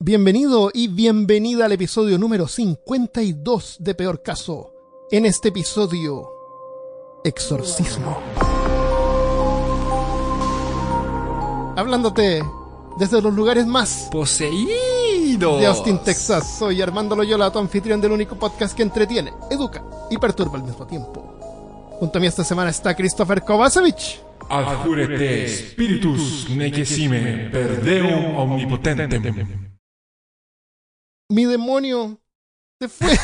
Bienvenido y bienvenida al episodio número 52 de Peor Caso. En este episodio, Exorcismo. Hablándote desde los lugares más Poseído. de Austin, Texas. Soy Armando Loyola, tu anfitrión del único podcast que entretiene, educa y perturba al mismo tiempo. Junto a mí esta semana está Christopher Kovacevic. Adjúrete, spiritus nequesime, perdeum omnipotentem. Mi demonio se fue.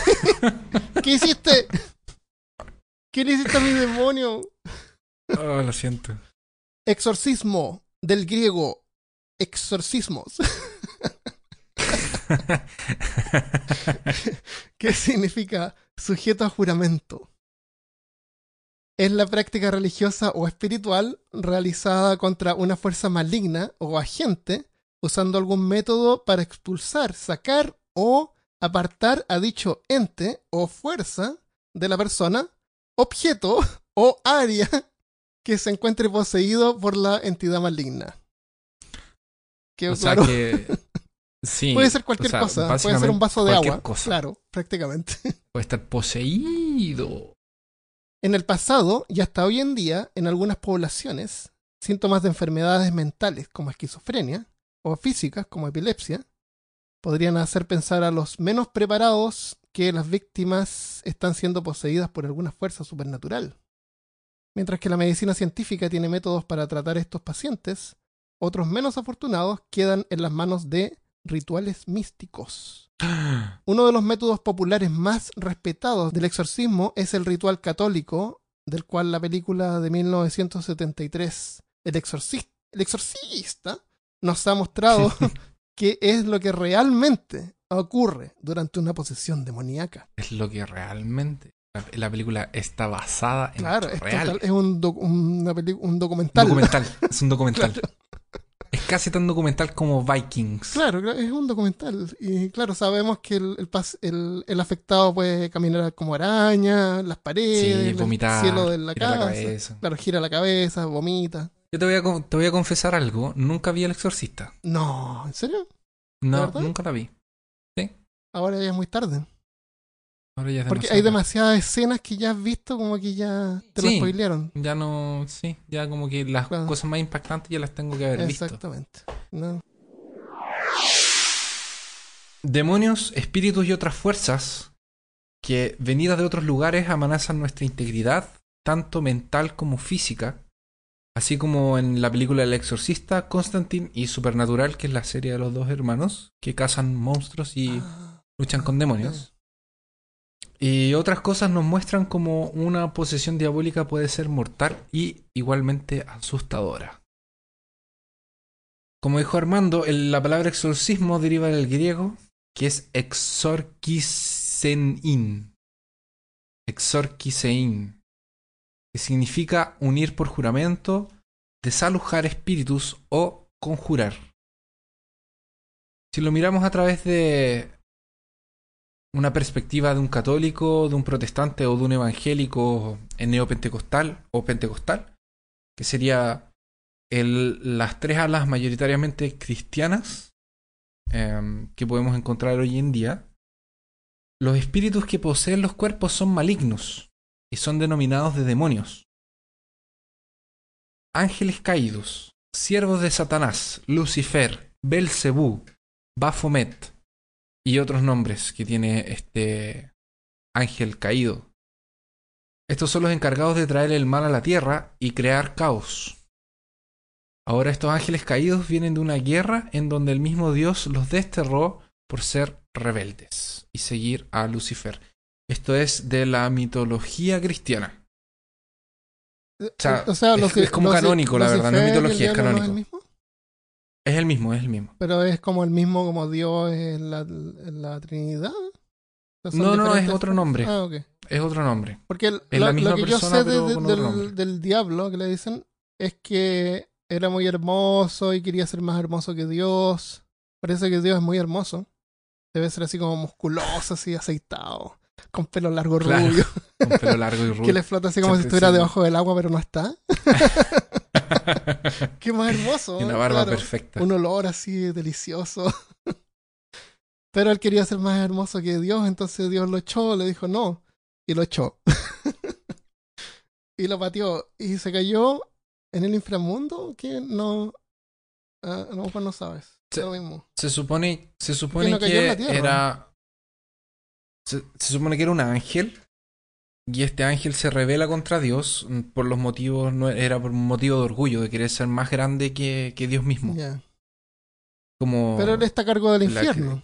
¿Qué hiciste? ¿Qué le hiciste a mi demonio? Oh, lo siento. Exorcismo, del griego exorcismos. ¿Qué significa sujeto a juramento? Es la práctica religiosa o espiritual realizada contra una fuerza maligna o agente usando algún método para expulsar, sacar o apartar a dicho ente o fuerza de la persona, objeto o área que se encuentre poseído por la entidad maligna. Que, O sea que. Sí. puede ser cualquier o sea, cosa, puede ser un vaso de agua. cosa. Claro, prácticamente. Puede estar poseído. En el pasado y hasta hoy en día, en algunas poblaciones, síntomas de enfermedades mentales como esquizofrenia o físicas como epilepsia podrían hacer pensar a los menos preparados que las víctimas están siendo poseídas por alguna fuerza supernatural. Mientras que la medicina científica tiene métodos para tratar a estos pacientes, otros menos afortunados quedan en las manos de rituales místicos. Uno de los métodos populares más respetados del exorcismo es el ritual católico, del cual la película de 1973, El Exorcista, el exorcista nos ha mostrado qué es lo que realmente ocurre durante una posesión demoníaca. Es lo que realmente. La, la película está basada en Claro, es, total- es un, doc- una peli- un documental. documental. Es un documental. Claro. Es casi tan documental como Vikings. Claro, es un documental. Y claro, sabemos que el, el, el- el afectado puede caminar como araña, las paredes, Sí, el vomitar, cielo de la girar la casa. cabeza. claro, gira la cabeza, vomita. Yo te voy, a, te voy a confesar algo. Nunca vi El Exorcista. No, ¿en serio? No, nunca la vi. Ahora ya es muy tarde. Ahora ya es Porque hay demasiadas escenas que ya has visto como que ya te lo Sí. spoilearon. Ya no, sí, ya como que las Claro. cosas más impactantes ya las tengo que haber visto. Exactamente. No. Demonios, espíritus y otras fuerzas que venidas de otros lugares amenazan nuestra integridad, tanto mental como física, así como en la película El Exorcista, Constantine y Supernatural, que es la serie de los dos hermanos que cazan monstruos y Ah, luchan con demonios. Y otras cosas nos muestran como una posesión diabólica puede ser mortal y igualmente asustadora. Como dijo Armando, el- la palabra exorcismo deriva del griego, que es exorkisein. Exorkisein. Que significa unir por juramento, desalojar espíritus o conjurar. Si lo miramos a través de una perspectiva de un católico, de un protestante o de un evangélico neopentecostal o pentecostal, que sería el- las tres alas mayoritariamente cristianas em, que podemos encontrar hoy en día, los espíritus que poseen los cuerpos son malignos y son denominados de demonios. Ángeles caídos, siervos de Satanás, Lucifer, Belcebú, Baphomet, y otros nombres que tiene este ángel caído. Estos son los encargados de traer el mal a la tierra y crear caos. Ahora estos ángeles caídos vienen de una guerra en donde el mismo Dios los desterró por ser rebeldes y seguir a Lucifer. Esto es de la mitología cristiana. sea, es- Luci- es como canónico, la verdad, no es mitología, es no canónico. el mismo? Es el mismo, es el mismo. Pero es como el mismo como Dios en la, en la Trinidad. ¿O No, no, es otro nombre. Ah, ok. Es otro nombre. Porque el- Es lo, la misma lo que yo sé de- de- del, del diablo que le dicen es que era muy hermoso y quería ser más hermoso que Dios. Parece que Dios es muy hermoso. Debe ser así como musculoso, así aceitado, con pelo largo Claro. rubio, Con pelo largo y rubio. que le flota así como si estuviera sí. debajo del agua, pero no está. Qué más hermoso. y una barba Claro. perfecta. Un olor así delicioso. Pero él quería ser más hermoso que Dios, entonces Dios lo echó, le dijo no, y lo echó. y lo pateó, y se cayó en el inframundo, que no, ah, no, pues no sabes. Se- Lo mismo. Se supone, se supone no que tierra. era. Se, se supone que era un ángel. Y este ángel se revela contra Dios mm, por los motivos, no era por un motivo de orgullo, de querer ser más grande que, que Dios mismo. Como Pero él está a cargo del que- infierno.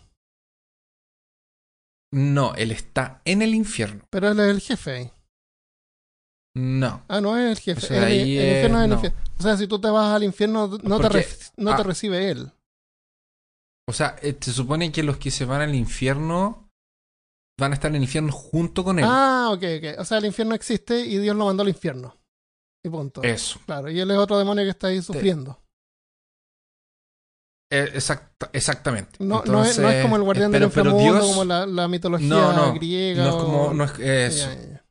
No, él está en el infierno. Pero él es el jefe ahí. No. Ah, no es el jefe. El, ahí el infierno es el no. infierno. O sea, si tú te vas al infierno, no, te, re- no te ah. recibe él. O sea, eh, se supone que los que se van al infierno van a estar en el infierno junto con él. Ah, ok, ok. O sea, el infierno existe y Dios lo mandó al infierno. Y punto. Eso. Claro, y él es otro demonio que está ahí sufriendo. Eh, exacta- exactamente. No, no, es, no es como el guardián del inframundo, como la, la mitología No, griega. no es como. o- No es eso. Ya, ya, ya.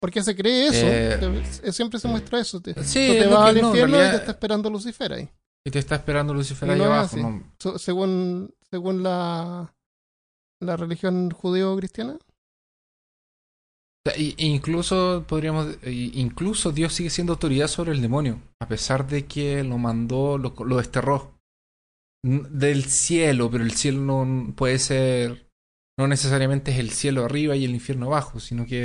Porque se cree eso. Eh, Te- siempre se muestra eso. Te, Sí, tú te vas al infierno y te realidad- está esperando Lucifer ahí. Y te está esperando Lucifer ahí abajo. según según la, la religión y- e incluso podríamos. e- Incluso Dios sigue siendo autoridad sobre el demonio. A pesar de que lo mandó, lo, lo desterró. Del cielo, pero el cielo no puede ser. No necesariamente es el cielo arriba y el infierno abajo, sino que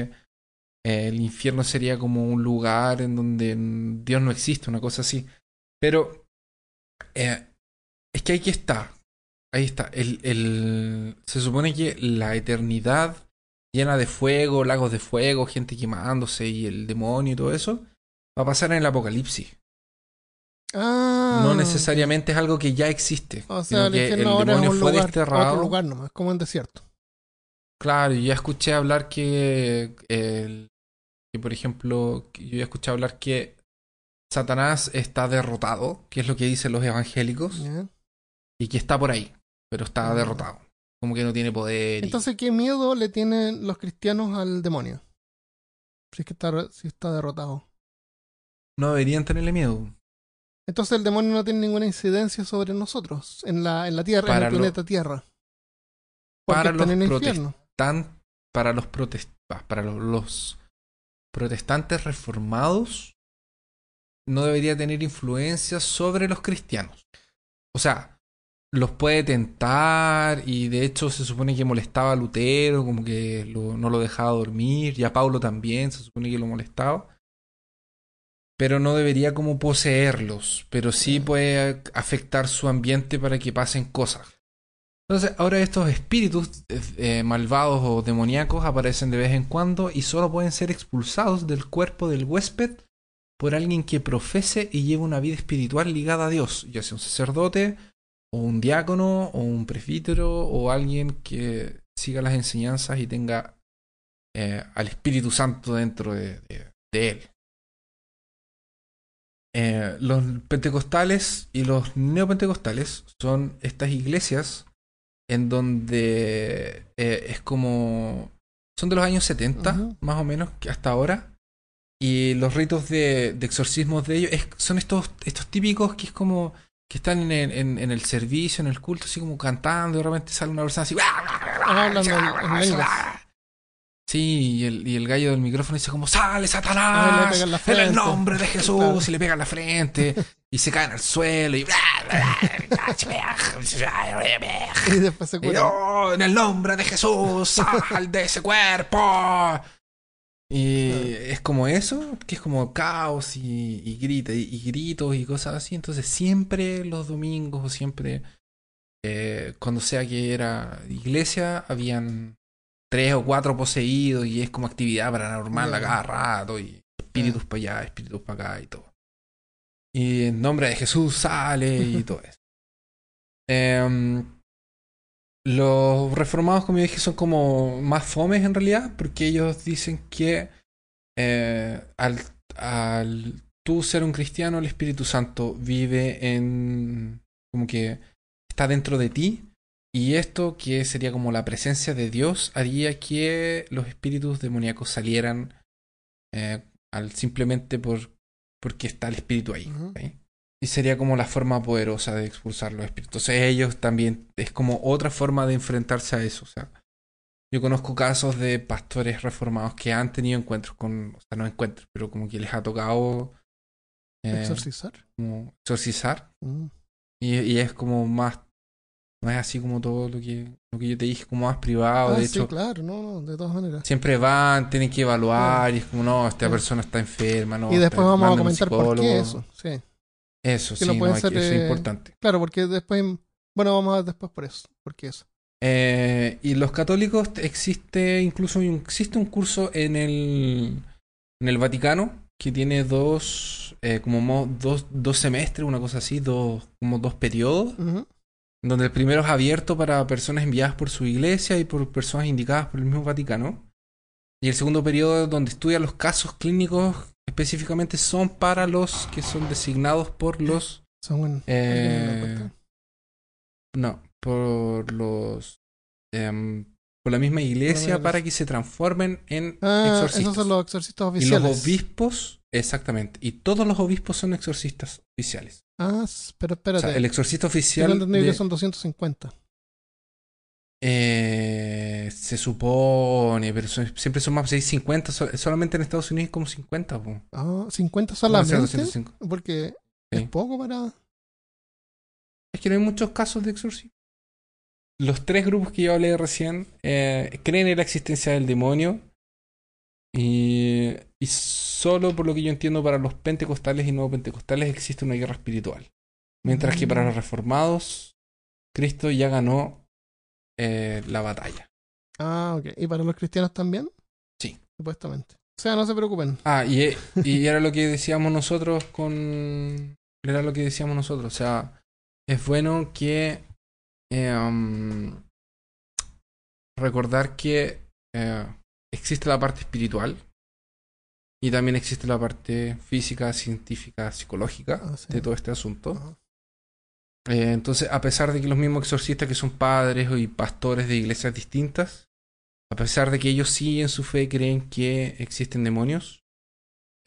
eh, el infierno sería como un lugar en donde Dios no existe, una cosa así. Pero eh, es que aquí está. Ahí está. El, el, se supone que la eternidad llena de fuego, lagos de fuego, gente quemándose y el demonio y todo eso, va a pasar en el apocalipsis. Ah. No necesariamente es algo que ya existe. O sino sea, el el ahora es demonio un fue lugar, desterrado. otro lugar nomás, como un desierto. Claro, yo ya escuché hablar que, el, que, por ejemplo, yo ya escuché hablar que Satanás está derrotado, que es lo que dicen los evangélicos, y que está por ahí, pero está Ah. derrotado. Como que no tiene poder. y- Entonces, ¿qué miedo le tienen los cristianos al demonio? Si es que está, si está derrotado. no deberían tenerle miedo. Entonces el demonio no tiene ninguna incidencia sobre nosotros en la, en la Tierra, en el lo- planeta Tierra. Porque para están los en el infierno. Para los protest- para los, los protestantes reformados no debería tener influencia sobre los cristianos. O sea, los puede tentar y de hecho se supone que molestaba a Lutero, como que lo- no lo dejaba dormir, y a Paulo también se supone que lo molestaba. Pero no debería como poseerlos, pero sí puede afectar su ambiente para que pasen cosas. Entonces, ahora estos espíritus eh, malvados o demoníacos aparecen de vez en cuando y solo pueden ser expulsados del cuerpo del huésped por alguien que profese y lleve una vida espiritual ligada a Dios, ya sea un sacerdote, o un diácono, o un presbítero, o alguien que siga las enseñanzas y tenga eh, al Espíritu Santo dentro de, de- de él. Eh, los pentecostales y los neopentecostales son estas iglesias en donde eh, es como... Son de los años 70, Ujú. más o menos, que hasta ahora. Y los ritos de, de exorcismos de ellos es- son estos, estos típicos que es como que están en el, en, en el servicio, en el culto, así como cantando, y de repente sale una persona así. Ah, en- en lenguas. Sí, y el, y el gallo del micrófono dice como, ¡Sale Ah, le Satanás! en en el frente". nombre de Jesús, Claro. y le pega en la frente, y se caen al suelo, y... Y después se Y. "Oh, en el nombre de Jesús, sal de ese cuerpo. Y es como eso, que es como caos y, y grita y, y gritos y cosas así. Entonces siempre los domingos o siempre eh, cuando sea que era iglesia habían tres o cuatro poseídos y es como actividad paranormal a cada rato y espíritus para allá, espíritus para acá y todo. Y en nombre de Jesús sale y todo eso. Em, los reformados, como yo dije, son como más fomes en realidad, porque ellos dicen que eh, al, al tú ser un cristiano, el Espíritu Santo vive en... como que está dentro de ti, y esto, que sería como la presencia de Dios, haría que los espíritus demoníacos salieran eh, al, simplemente por, porque está el espíritu ahí. Y sería como la forma poderosa de expulsar los espíritus. Entonces ellos también es como otra forma de enfrentarse a eso. O sea, yo conozco casos de pastores reformados que han tenido encuentros con, o sea, no encuentros, pero como que les ha tocado eh, ¿Exorcizar? como exorcizar. Mm. Y, y es como más, no es así como todo lo que, lo que yo te dije, como más privado. Ah, de sí, hecho, claro, no, no, de todas maneras. siempre van, tienen que evaluar y es como, no, esta persona está enferma, no. y después vamos a comentar por qué eso. Sí. Eso, Que sí, no pueden ser, eso es eh, importante. Claro, porque después. Bueno, vamos a ver después por eso. ¿Por qué eso? Eh, y los católicos existe incluso existe un curso en el en el Vaticano que tiene dos eh, como mo- dos, dos semestres una cosa así dos como dos periodos donde el primero es abierto para personas enviadas por su iglesia y por personas indicadas por el mismo Vaticano y el segundo periodo donde estudia los casos clínicos específicamente son para los que son designados por los Según Eh. No, por los. em, por la misma iglesia para que se transformen en Ah, exorcistas. esos son los exorcistas y los obispos, exactamente. Y todos los obispos son exorcistas oficiales. Ah, pero O espérate. sea, el exorcista oficial. entendido de- que son 250. Eh, se supone, pero son- siempre son más. 50, so- solamente en Estados Unidos como 50. po. Ah, 50 ¿Cómo va a ser solamente. 205? Porque Sí. es poco para. Es que no hay muchos casos de exorcismo. Los tres grupos que yo hablé recién eh, creen en la existencia del demonio. Y, y solo por lo que yo entiendo para los pentecostales y no pentecostales existe una guerra espiritual. Mientras que para Mm. los reformados, Cristo ya ganó eh, la batalla. Ah, ok. ¿Y para los cristianos también? Sí. Supuestamente. O sea, no se preocupen. Ah, y, e- y era lo que decíamos nosotros con... Era lo que decíamos nosotros. O sea, es bueno que... eh, um, recordar que eh, existe la parte espiritual y también existe la parte física, científica, psicológica Ah, sí. de todo este asunto. Eh, entonces, a pesar de que los mismos exorcistas que son padres y pastores de iglesias distintas, a pesar de que ellos sí en su fe creen que existen demonios,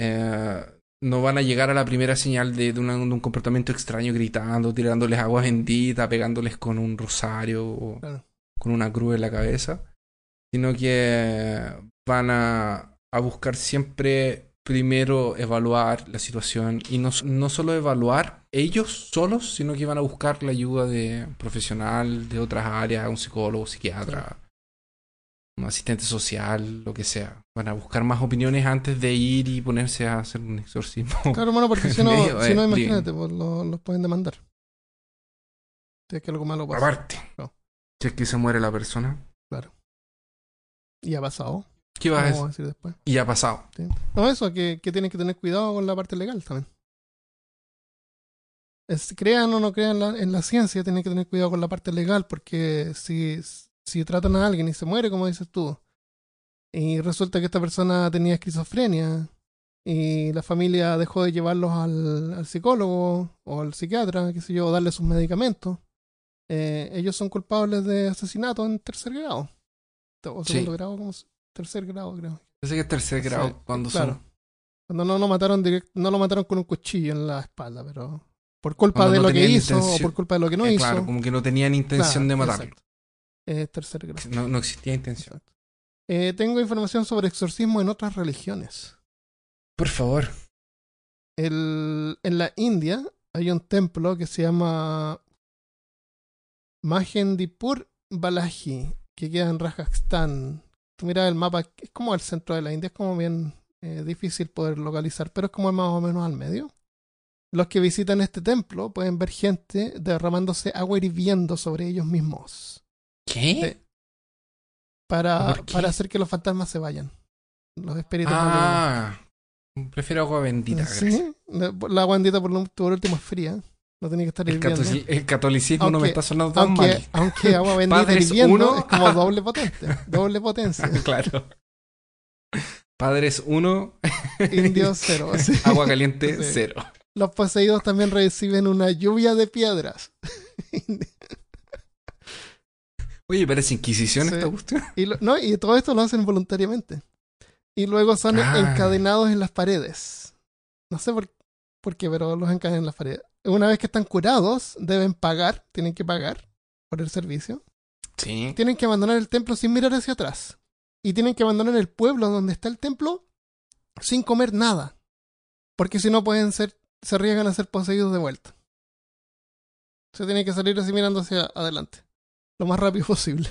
eh, no van a llegar a la primera señal de, de una- de un comportamiento extraño gritando, tirándoles agua bendita, pegándoles con un rosario o Claro. con una cruz en la cabeza, sino que van a, a buscar siempre primero evaluar la situación y no, no solo evaluar ellos solos, sino que van a buscar la ayuda de un profesional de otras áreas, un psicólogo, psiquiatra, un asistente social, lo que sea. Van a buscar más opiniones antes de ir y ponerse a hacer un exorcismo. Claro, bueno, porque si no, Medio, si no eh, imagínate, pues, lo- los pueden demandar. Si es que algo malo pasa. Aparte, No. si es que se muere la persona, Y ha pasado. ¿Qué vas a decir? después. Y ha pasado. Sí. No, eso, que, que tienen que tener cuidado con la parte legal también. Es- crean o no crean en la, en la ciencia, tienen que tener cuidado con la parte legal, porque si, si tratan a alguien y se muere, como dices tú, y resulta que esta persona tenía esquizofrenia, y la familia dejó de llevarlos al, al psicólogo o al psiquiatra, qué sé yo, o darle sus medicamentos, eh, ellos son culpables de asesinato en tercer grado. O Sí. segundo grado, como se- tercer grado, creo. Parece que es tercer grado Sí, cuando claro. son. Cuando no lo mataron direct- no lo mataron con un cuchillo en la espalda, pero por culpa Cuando de no lo que hizo o por culpa de lo que no Eh, hizo. Claro, como que no tenían intención Claro, de matarlo. Es tercer grado. No, no existía intención. Eh, tengo información sobre exorcismo en otras religiones. Por favor. El, en la India hay un templo que se llama Mahendipur Balaji, que queda en Rajasthan. Tú miras el mapa, es como el centro de la India, es como bien eh, difícil poder localizar, pero es como más o menos al medio. Los que visitan este templo pueden ver gente derramándose agua hirviendo sobre ellos mismos ¿Qué? Sí. para, ¿Por qué? para hacer que los fantasmas se vayan. Los espíritus. Ah, prefiero agua bendita. gracias. Sí, la, la guandita por, lo- por último es fría. No tiene que estar El, el catolicismo no me está sonando tan Aunque, mal. aunque agua bendita hirviendo uno. es como doble potente. Doble potencia. claro. Padres 1, Indio cero. sí. agua caliente Sí. 0. Los poseídos también reciben una lluvia de piedras. Oye, parece Inquisición Sí. esta cuestión. y, lo- no, y todo esto lo hacen voluntariamente. Y luego son Ah. encadenados en las paredes. No sé por, por qué, pero los encadenan en las paredes. Una vez que están curados, deben pagar, tienen que pagar por el servicio. Sí. Tienen que abandonar el templo sin mirar hacia atrás. Y tienen que abandonar el pueblo donde está el templo sin comer nada. Porque si no pueden ser, se arriesgan a ser poseídos de vuelta. Se tiene que salir así mirando hacia adelante. Lo más rápido posible.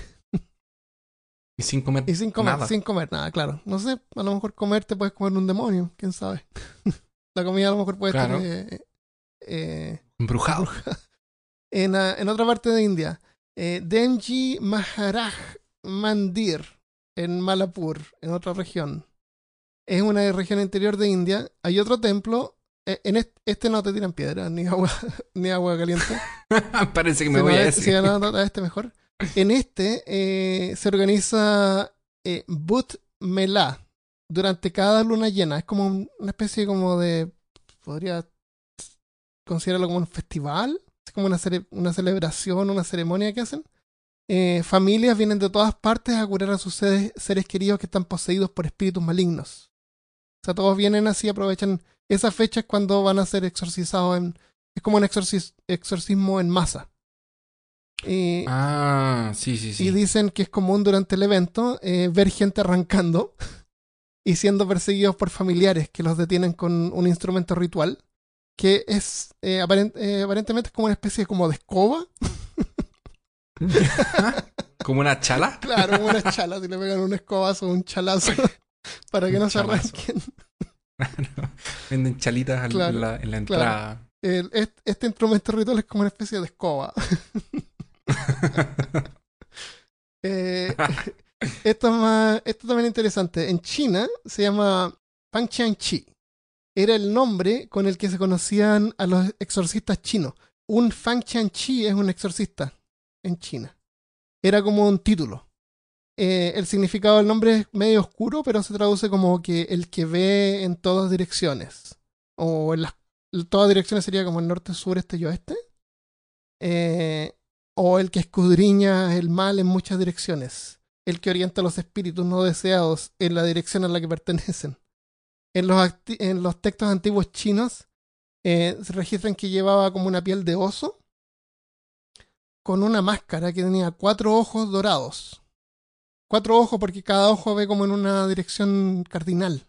Y sin comer Y sin comer, nada. sin comer nada, claro. No sé, a lo mejor comer te puedes comer un demonio, quién sabe. La comida a lo mejor puede Claro. estar eh, eh, Embrujado. en, ah, en otra parte de India. Eh, Denji Maharaj Mandir, en Malapur, en otra región. Es una región interior de India. Hay otro templo. eh, en este, este no te tiran piedras, ni agua, ni agua caliente. Parece que me Si voy no, a este- si decir. no, no, este mejor. En este eh, se organiza eh, But Mela durante cada luna llena. Es como un- una especie como de. Podría considerarlo como un festival. Es como una, cele- una celebración, una ceremonia que hacen. Eh, familias vienen de todas partes a curar a sus seres, seres queridos que están poseídos por espíritus malignos. O sea, todos vienen así, aprovechan esa fecha es cuando van a ser exorcizados en. Es como un exorcis- exorcismo en masa. Y, Ah, sí, sí, sí. y dicen que es común durante el evento eh, ver gente arrancando y siendo perseguidos por familiares que los detienen con un instrumento ritual que es eh, aparent- eh, aparentemente es como una especie como de escoba. Como una chala. Claro, como una chala, si le pegan un escobazo o un chalazo para que Un no se arranquen. Venden chalitas Claro, en, la, en la claro. entrada. El- este instrumento ritual es como una especie de escoba. Eh, esto, es más, esto también es interesante. En China se llama Fang Chi. Era el nombre con el que se conocían a los exorcistas chinos. Un Fang Chi es un exorcista en China. Era como un título. Eh, el significado del nombre es medio oscuro, pero se traduce como que el que ve en todas direcciones. O en las todas direcciones sería como el norte, sur, este y oeste. Eh, o el que escudriña el mal en muchas direcciones. El que orienta los espíritus no deseados en la dirección a la que pertenecen. En los, acti- en los textos antiguos chinos eh, se registran que llevaba como una piel de oso con una máscara que tenía cuatro ojos dorados. Cuatro ojos porque cada ojo ve como en una dirección cardinal.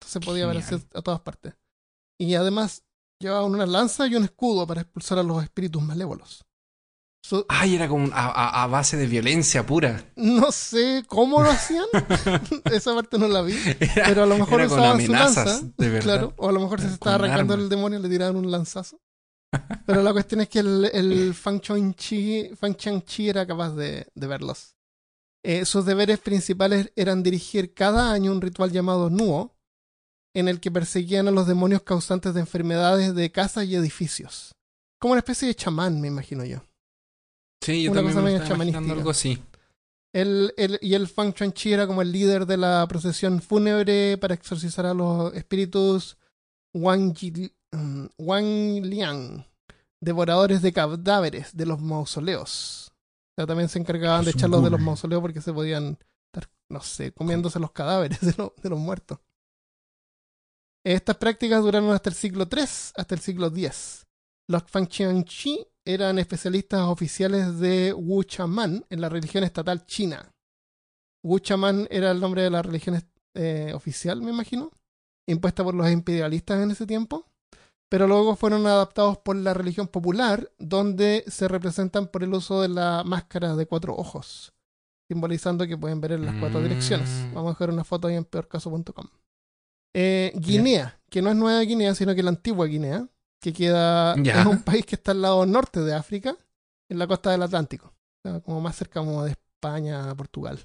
Entonces podía ver hacia- a todas partes. Y además llevaba una lanza y un escudo para expulsar a los espíritus malévolos. Ay, era como a, a- a base de violencia pura. no sé cómo lo hacían, esa parte no la vi, Era, pero a lo mejor era con usaban su lanza, de verdad. claro, o a lo mejor se estaba arrancando el demonio y le tiraban un lanzazo. Pero la cuestión es que el, el Fang Chang-chi Chang-chi era capaz de, de verlos. Eh, sus deberes principales eran dirigir cada año un ritual llamado Nuo, en el que perseguían a los demonios causantes de enfermedades de casas y edificios. Como una especie de chamán, me imagino yo. Sí, yo una también cosa me medio estaba imaginando chamanística. algo así. El, el- y el Fang Chuan-Chi era como el líder de la procesión fúnebre para exorcizar a los espíritus Wang, Yi- mm, Wang Liang, devoradores de cadáveres de los mausoleos. O sea, también se encargaban de echarlos de los mausoleos porque se podían estar, no sé, comiéndose los cadáveres de, los- de los muertos. Estas prácticas duraron hasta el siglo III, hasta el siglo X. Los Fang Chi eran especialistas oficiales de Wu Chaman en la religión estatal china. Wu Chaman era el nombre de la religión eh, oficial, me imagino, impuesta por los imperialistas en ese tiempo, pero luego fueron adaptados por la religión popular, donde se representan por el uso de la máscara de cuatro ojos, simbolizando que pueden ver en las cuatro Mm. direcciones. Vamos a dejar una foto ahí en peorcaso.com. Eh, Guinea, que no es Nueva Guinea, sino que la antigua Guinea, que queda Ya. es un país que está al lado norte de África, en la costa del Atlántico, o sea, como más cerca como de España, Portugal,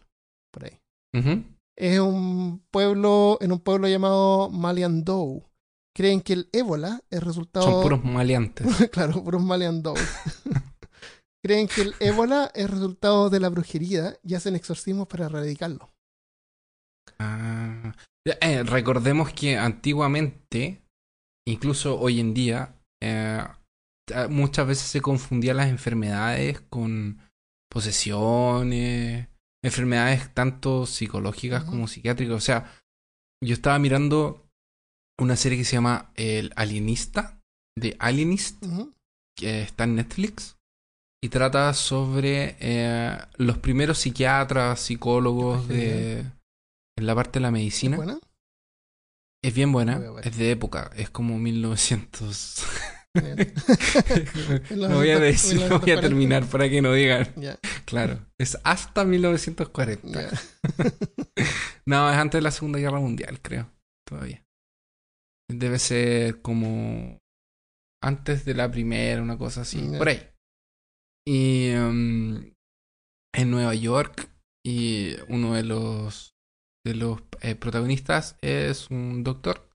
por ahí. Es un pueblo, en un pueblo llamado Maliandou. Creen que el ébola es resultado Son puros maleantes. claro, puros Maliandou. Creen que el ébola es resultado de la brujería y hacen exorcismos para erradicarlo. Ah. Eh, recordemos que antiguamente, incluso hoy en día, eh, muchas veces se confundían las enfermedades con posesiones, enfermedades tanto psicológicas como psiquiátricas. O sea, yo estaba mirando una serie que se llama El Alienista, de Alienist, que está en Netflix y trata sobre eh, los primeros psiquiatras, psicólogos de en la parte de la medicina. ¿Es buena? Es bien buena, es de época, es como 1900. Bien. no voy a decir, no voy a 1940. terminar para que no digan. Claro, es hasta 1940. ya. No, es antes de la Segunda Guerra Mundial, creo, todavía. Debe ser como antes de la primera, una cosa así, por ahí. Y em, en Nueva York, y uno de los de los eh, protagonistas es un doctor.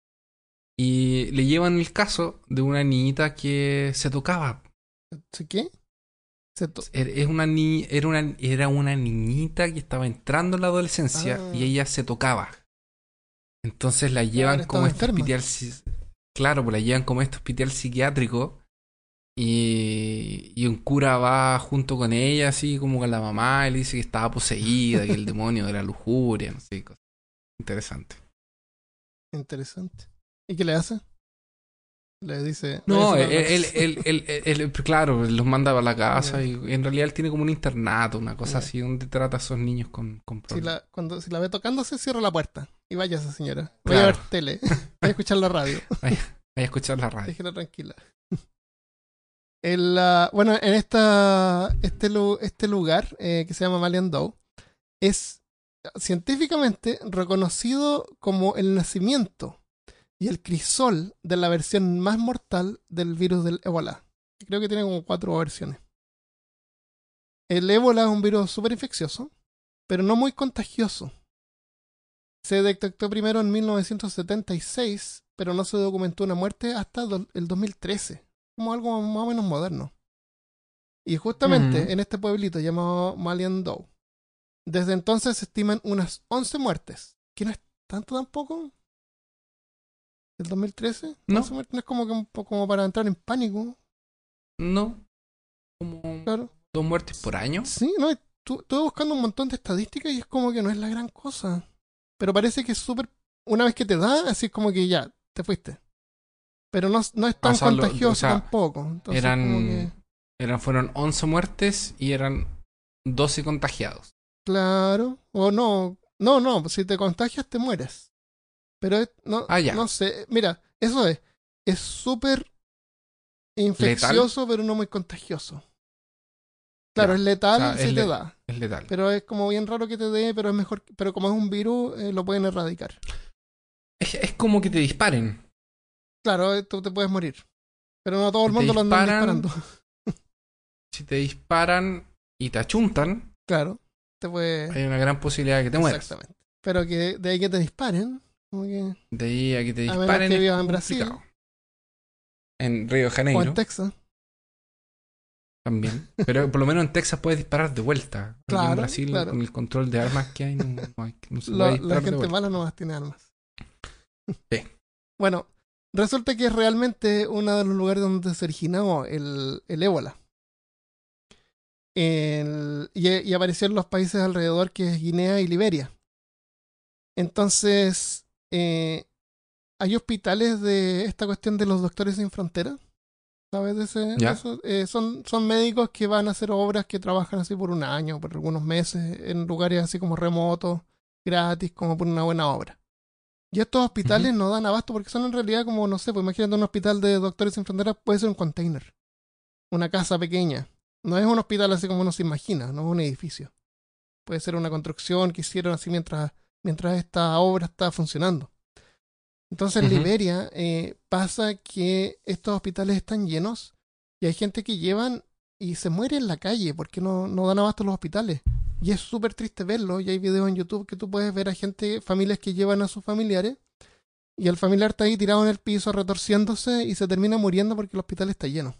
Y le llevan el caso de una niñita que se tocaba. ¿Sí qué? Se to- Er- Es una ni era una era una niñita que estaba entrando en la adolescencia Ah. y ella se tocaba. Entonces la llevan como este hospital claro, pues la llevan como este hospital psiquiátrico y, y un cura va junto con ella así como con la mamá y le dice que estaba poseída, que el demonio de la lujuria, no sé, cosas. Interesante. Interesante. ¿Y qué le hace? Le dice. No, él, él, él, él- él- él- claro, los manda a la casa y en realidad él tiene como un internato, una cosa así, donde trata a esos niños con, con Si problemas. la, cuando, si la ve tocándose, cierra la puerta. Y váyase, señora. Voy a ver Claro. tele. Voy a escuchar la radio. Vaya a escuchar la radio. Déjela tranquila. El, bueno, en esta, este, este lugar eh, que se llama Malian es científicamente reconocido como el nacimiento y el crisol de la versión más mortal del virus del ébola. Creo que tiene como cuatro versiones. El ébola es un virus súper infeccioso, pero no muy contagioso. Se detectó primero en 1976, pero no se documentó una muerte hasta el 2013, como algo más o menos moderno. Y justamente en este pueblito llamado Malian desde entonces se estiman unas 11 muertes, que no es tanto tampoco. ¿El 2013? No. 11 muertes no es como, que como para entrar en pánico, No. Como claro. dos muertes por año. Sí, no, tu- estuve buscando un montón de estadísticas y es como que no es la gran cosa. Pero parece que es súper. Una vez que te da, así es como que ya, te fuiste. Pero no, no es tan contagioso o sea, tampoco. Entonces, eran- que, Eran, fueron 11 muertes y eran 12 contagiados. claro. O no. No, no, si te contagias te mueres. Pero no, Ah, ya. no sé. Mira, eso es. Es súper infeccioso, pero no muy contagioso. Claro, Ya, es letal o sea, si es te le- da. Es letal. Pero es como bien raro que te dé, pero es mejor. Pero como es un virus, eh, lo pueden erradicar. Es, es como que te disparen. Claro, eh, tú te puedes morir. Pero no todo el mundo lo anda disparan. disparando. Si te disparan y te achuntan, Claro, te puede. hay una gran posibilidad de que te mueras. Exactamente. Pero que de ahí que te disparen, como que. De ahí a que te A menos disparen. que en Brasil. En Río de O Janeiro en Texas. también. Pero por lo menos en Texas puedes disparar de vuelta. Claro, en Brasil, claro. con el control de armas que hay, no, no hay- no se puede la disparar de gente vuelta. mala nomás tiene armas. Sí. Bueno, resulta que es realmente uno de los lugares donde se originó el, el ébola. El- y, en los países alrededor, que es Guinea y Liberia. Entonces, eh, hay hospitales de esta cuestión de los doctores sin fronteras. ¿Sabes de ese? de Ya. eso? Eh, son, son médicos que van a hacer obras que trabajan así por un año, por algunos meses, en lugares así como remotos, gratis, como por una buena obra. Y estos hospitales no dan abasto porque son en realidad como, no sé, pues imagínate un hospital de Doctores Sin Fronteras puede ser un container, una casa pequeña. No es un hospital así como uno se imagina, no es un edificio. Puede ser una construcción que hicieron así mientras, mientras esta obra está funcionando. Entonces en. Liberia eh, pasa que estos hospitales están llenos y hay gente que llevan y se muere en la calle porque no, no dan abasto los hospitales. Y es súper triste verlo. Y hay videos en YouTube que tú puedes ver a gente, familias que llevan a sus familiares. Y el familiar está ahí tirado en el piso, retorciéndose y se termina muriendo porque el hospital está lleno.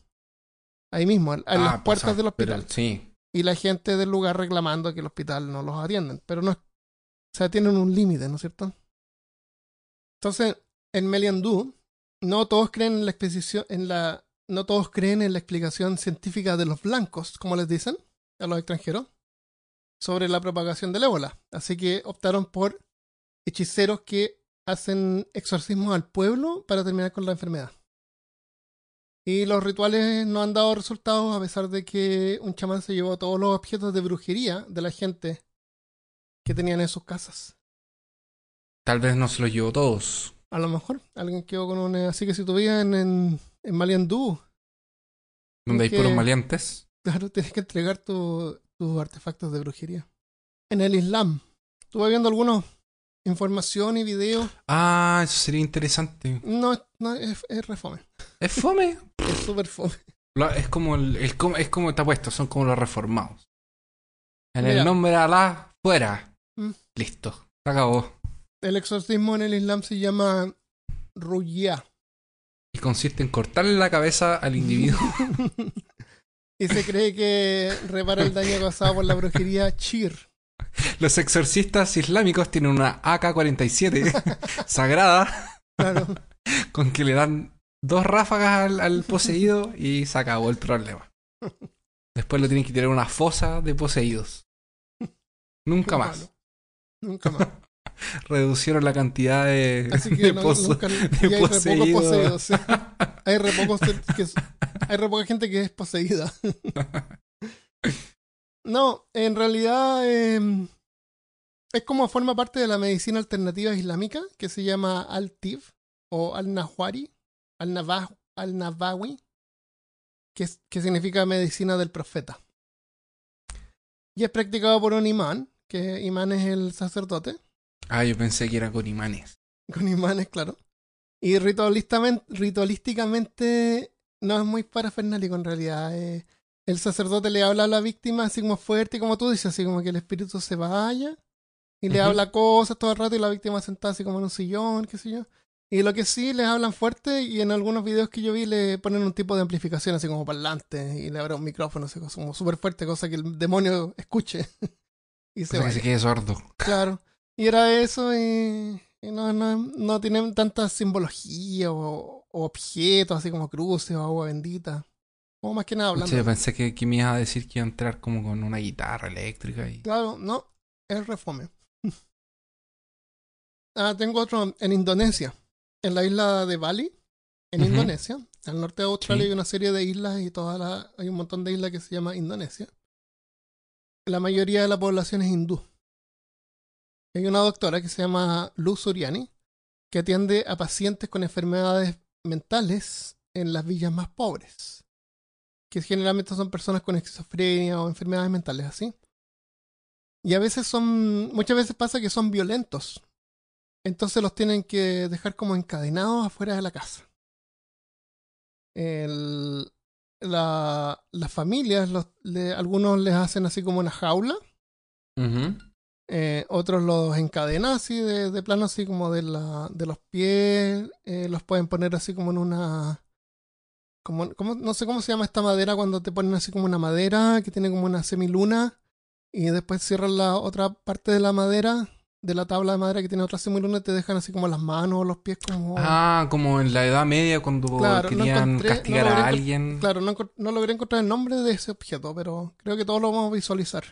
Ahí mismo, Ah, las pues, puertas ah, del pero hospital. sí. Y la gente del lugar reclamando que el hospital no los atienden. Pero no es. O sea, tienen un límite, ¿no es cierto? Entonces, en Meliandú, no todos creen en la exposición, en la. No todos creen en la explicación científica de los blancos, como les dicen, a los extranjeros, sobre la propagación del ébola. Así que optaron por hechiceros que hacen exorcismos al pueblo para terminar con la enfermedad. Y los rituales no han dado resultados a pesar de que un chamán se llevó todos los objetos de brujería de la gente que tenían en sus casas. Tal vez no se los llevó todos. A lo mejor alguien quedó con un... Así que si tú vivías en, en, en Maliandú, Donde hay que- puros maleantes. claro, tienes que entregar tu- tus artefactos de brujería. En el Islam, estuve viendo algunos información y videos. Ah, eso sería interesante. No, no es, es refome. Es fome. Es súper fome. Es como el, es como está puesto, son como los reformados. En Mira. el nombre de Alá, fuera. Mm. Listo. Se acabó. El exorcismo en el Islam se llama Ruya. Y consiste en cortarle la cabeza al individuo. y se cree que repara el daño causado por la brujería Chir. Los exorcistas islámicos tienen una AK-47 sagrada Claro. con que le dan dos ráfagas al, al poseído y se acabó el problema. Después lo tienen que tirar a una fosa de poseídos. Nunca Qué más. malo. Nunca más. Reducieron la cantidad de, Así de que no, pozo- nunca, de hay re pocos poseídos. Hay re pocos que hay re poca gente que es poseída. No, en realidad eh, es como forma parte de la medicina alternativa islámica que se llama Al-Tib o Al-Nahwari, Al-Nabah- Al-Nabawi, que, es- que significa medicina del profeta. Y es practicado por un imán, que imán es el sacerdote, Ah, yo pensé que era con imanes. con imanes, claro. Y ritualísticamente no es muy parafernálico en realidad. eh, el sacerdote le habla a la víctima así como fuerte, como tú dices, así como que el espíritu se vaya. Y le habla cosas todo el rato y la víctima sentada así como en un sillón, qué sé yo. Y lo que sí, les hablan fuerte y en algunos videos que yo vi le ponen un tipo de amplificación así como parlante y le abren un micrófono así como súper fuerte, cosa que el demonio escuche. y O se sea, que se quede sordo. Claro. Y era eso y no, no, no tienen tanta simbología o, o objetos así como cruces o agua bendita. Como más que nada hablando. Sí, yo pensé que, que me ibas a decir que iba a entrar como con una guitarra eléctrica y... Claro, no, es refome. ah, tengo otro en Indonesia, en la isla de Bali, en. Indonesia. Al norte de Australia Sí. hay una serie de islas y toda la, hay un montón de islas que se llama Indonesia. La mayoría de la población es hindú. Hay una doctora que se llama Luz Suriani que atiende a pacientes con enfermedades mentales en las villas más pobres, que generalmente son personas con esquizofrenia o enfermedades mentales así. Y a veces son, muchas veces pasa que son violentos. Entonces los tienen que dejar como encadenados afuera de la casa. La, las familias, le- algunos les hacen así como una jaula, Ujú. Eh, otros los encadenan así de, de plano, así como de, la, de los pies, eh, los pueden poner así como en una... Como, como, no sé cómo se llama esta madera cuando te ponen así como una madera que tiene como una semiluna y después cierran la otra parte de la madera, de la tabla de madera que tiene otra semiluna y te dejan así como las manos o los pies como... Ah, como en la Edad Media cuando Claro, no querían encontré- castigar no a alguien. Claro, no, no logré encontrar el nombre de ese objeto, pero creo que todos lo vamos a visualizar.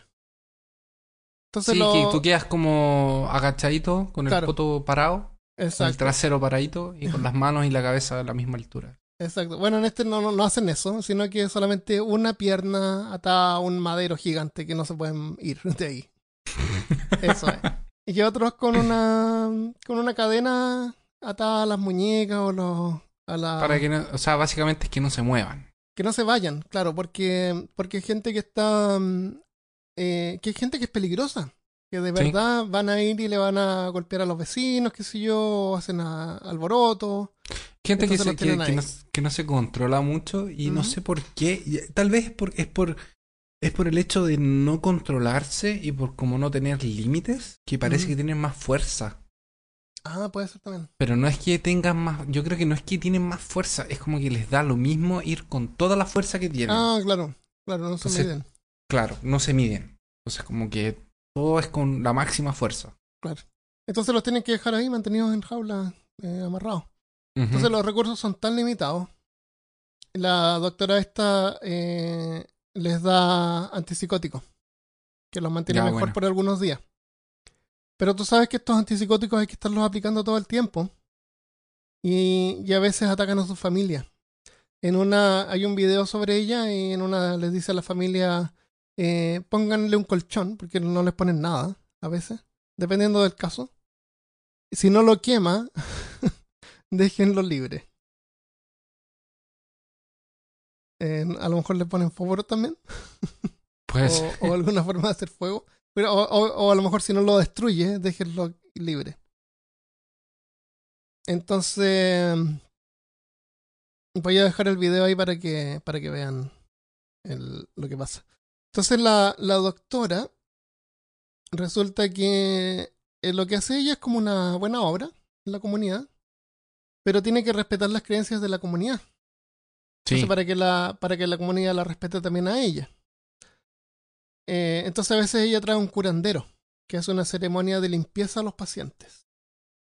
Entonces Sí, lo... que tú quedas como agachadito, con el poto parado, con el Exacto. trasero paradito y con las manos y la cabeza a la misma altura. Exacto. Bueno, en este no, no, no hacen eso, sino que solamente una pierna atada a un madero gigante que no se pueden ir de ahí. Eso es. Y que otros con una con una cadena atada a las muñecas o los, a la Para que no, o sea, básicamente es que no se muevan. que no se vayan, claro, porque porque gente que está mm, eh, que hay gente que es peligrosa, que de Sí. verdad van a ir y le van a golpear a los vecinos, qué sé yo, hacen a- alboroto. Gente que, se- que, no, que no se controla mucho y no sé por qué. y- Tal vez es por, es por es por el hecho de no controlarse y por como no tener límites, que parece que tienen más fuerza. Ah, puede ser también. Pero no es que tengan más, yo creo que no es que tienen más fuerza, es como que les da lo mismo ir con toda la fuerza que tienen. Ah, claro, claro, no se Entonces- miden. Claro, no se miden. Entonces como que todo es con la máxima fuerza. Entonces los tienen que dejar ahí mantenidos en jaula, eh, amarrados. Entonces los recursos son tan limitados. La doctora esta eh, les da antipsicóticos, que los mantiene Ya, mejor bueno. por algunos días. Pero tú sabes que estos antipsicóticos hay que estarlos aplicando todo el tiempo. Y, y a veces atacan a su familia. En una hay un video sobre ella y en una les dice a la familia eh, pónganle un colchón porque no les ponen nada a veces, dependiendo del caso. Si no lo quema, déjenlo libre. Eh, a lo mejor le ponen fuego también. Pues o, o alguna forma de hacer fuego. Pero, o, o- o a lo mejor si no lo destruye, déjenlo libre. Entonces, voy a dejar el video ahí para que, para que vean el- lo que pasa. Entonces, la, la doctora resulta que eh, lo que hace ella es como una buena obra en la comunidad, pero tiene que respetar las creencias de la comunidad. sí. Entonces, para que la, para que la comunidad la respete también a ella. Eh, entonces, a veces ella trae un curandero, que hace una ceremonia de limpieza a los pacientes.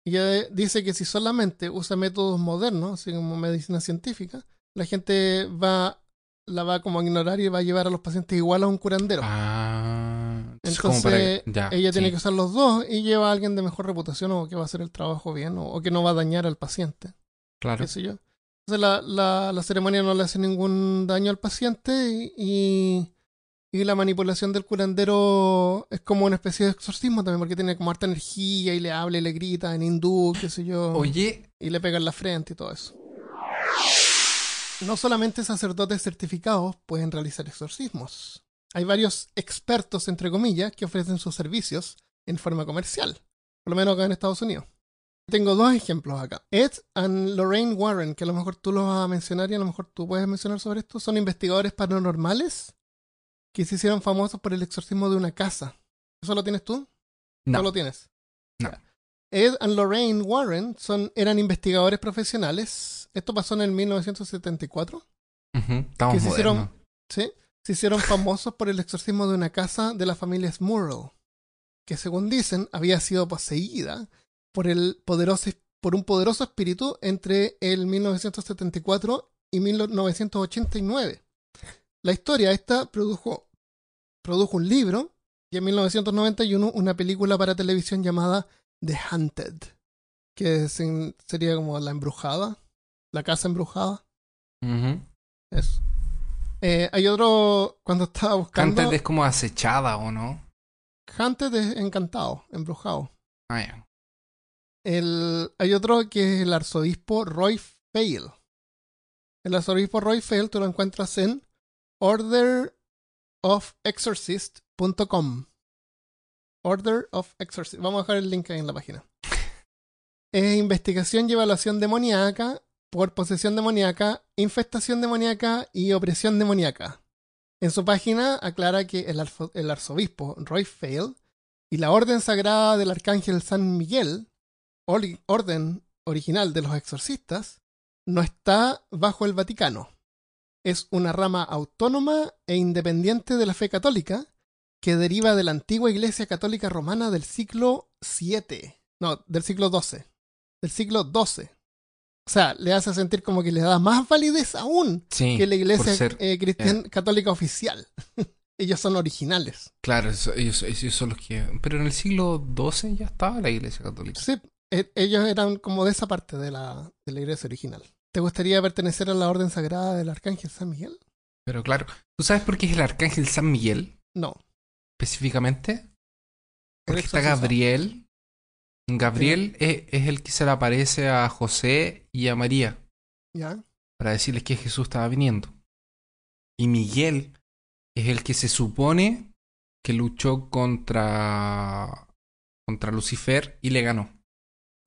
Y ella dice que si solamente usa métodos modernos, así como medicina científica, la gente va, la va como a ignorar y va a llevar a los pacientes igual a un curandero. Ah, entonces, para ya, ella tiene que usar los dos y lleva a alguien de mejor reputación o que va a hacer el trabajo bien o, o que no va a dañar al paciente Claro. qué sé yo. Entonces la, la, la ceremonia no le hace ningún daño al paciente y, y la manipulación del curandero es como una especie de exorcismo también porque tiene como harta energía y le habla y le grita en hindú, qué sé yo, Oye, y le pega en la frente y todo eso. No solamente sacerdotes certificados pueden realizar exorcismos. Hay varios expertos, entre comillas, que ofrecen sus servicios en forma comercial, por lo menos acá en Estados Unidos. Tengo dos ejemplos acá. Ed and Lorraine Warren, que a lo mejor tú los vas a mencionar y a lo mejor tú puedes mencionar sobre esto, son investigadores paranormales que se hicieron famosos por el exorcismo de una casa. ¿Eso lo tienes tú? no. lo tienes? No. Ed and Lorraine Warren son, eran investigadores profesionales. Esto pasó en el 1974. Ujú, Estamos que se hicieron- modernos. ¿sí? Se hicieron famosos por el exorcismo de una casa de la familia Smurl, que según dicen había sido poseída por, el poderoso, por un poderoso espíritu entre el 1974 y 1989. La historia esta produjo, produjo un libro y en 1991 una película para televisión llamada The Hunted, que sería como la embrujada, la casa embrujada. Ujú. Eso. Eh, hay otro, cuando estaba buscando. Hunted es como acechada, ¿o no? Hunted es encantado, embrujado. Ah, ya. El, hay otro que es el arzobispo Roy Fail. El arzobispo Roy Fail tú lo encuentras en orderofexorcist.com. Order of Exorcist. Vamos a dejar el link ahí en la página. Es investigación y evaluación demoníaca por posesión demoníaca, infestación demoníaca y opresión demoníaca. En su página aclara que el, arzo- el arzobispo Roy Fail y la Orden Sagrada del Arcángel San Miguel, orden original de los exorcistas, no está bajo el Vaticano. Es una rama autónoma e independiente de la fe católica que deriva de la antigua Iglesia Católica Romana del siglo VII. No, del siglo XII. Del siglo XII. O sea, le hace sentir como que le da más validez aún Sí, que la Iglesia ser- eh, cristiana católica oficial. Ellos son originales. Claro, ellos, ellos son los que... Pero en el siglo XII ya estaba la Iglesia Católica. Sí, e- ellos eran como de esa parte de la, de la iglesia original. ¿Te gustaría pertenecer a la orden sagrada del Arcángel San Miguel? Pero claro, ¿tú sabes por qué es el Arcángel San Miguel No. específicamente? Porque está. Gabriel. Gabriel es, es el que se le aparece a José y a María ¿Ya? para decirles que Jesús estaba viniendo. Y Miguel es el que se supone que luchó contra contra Lucifer y le ganó.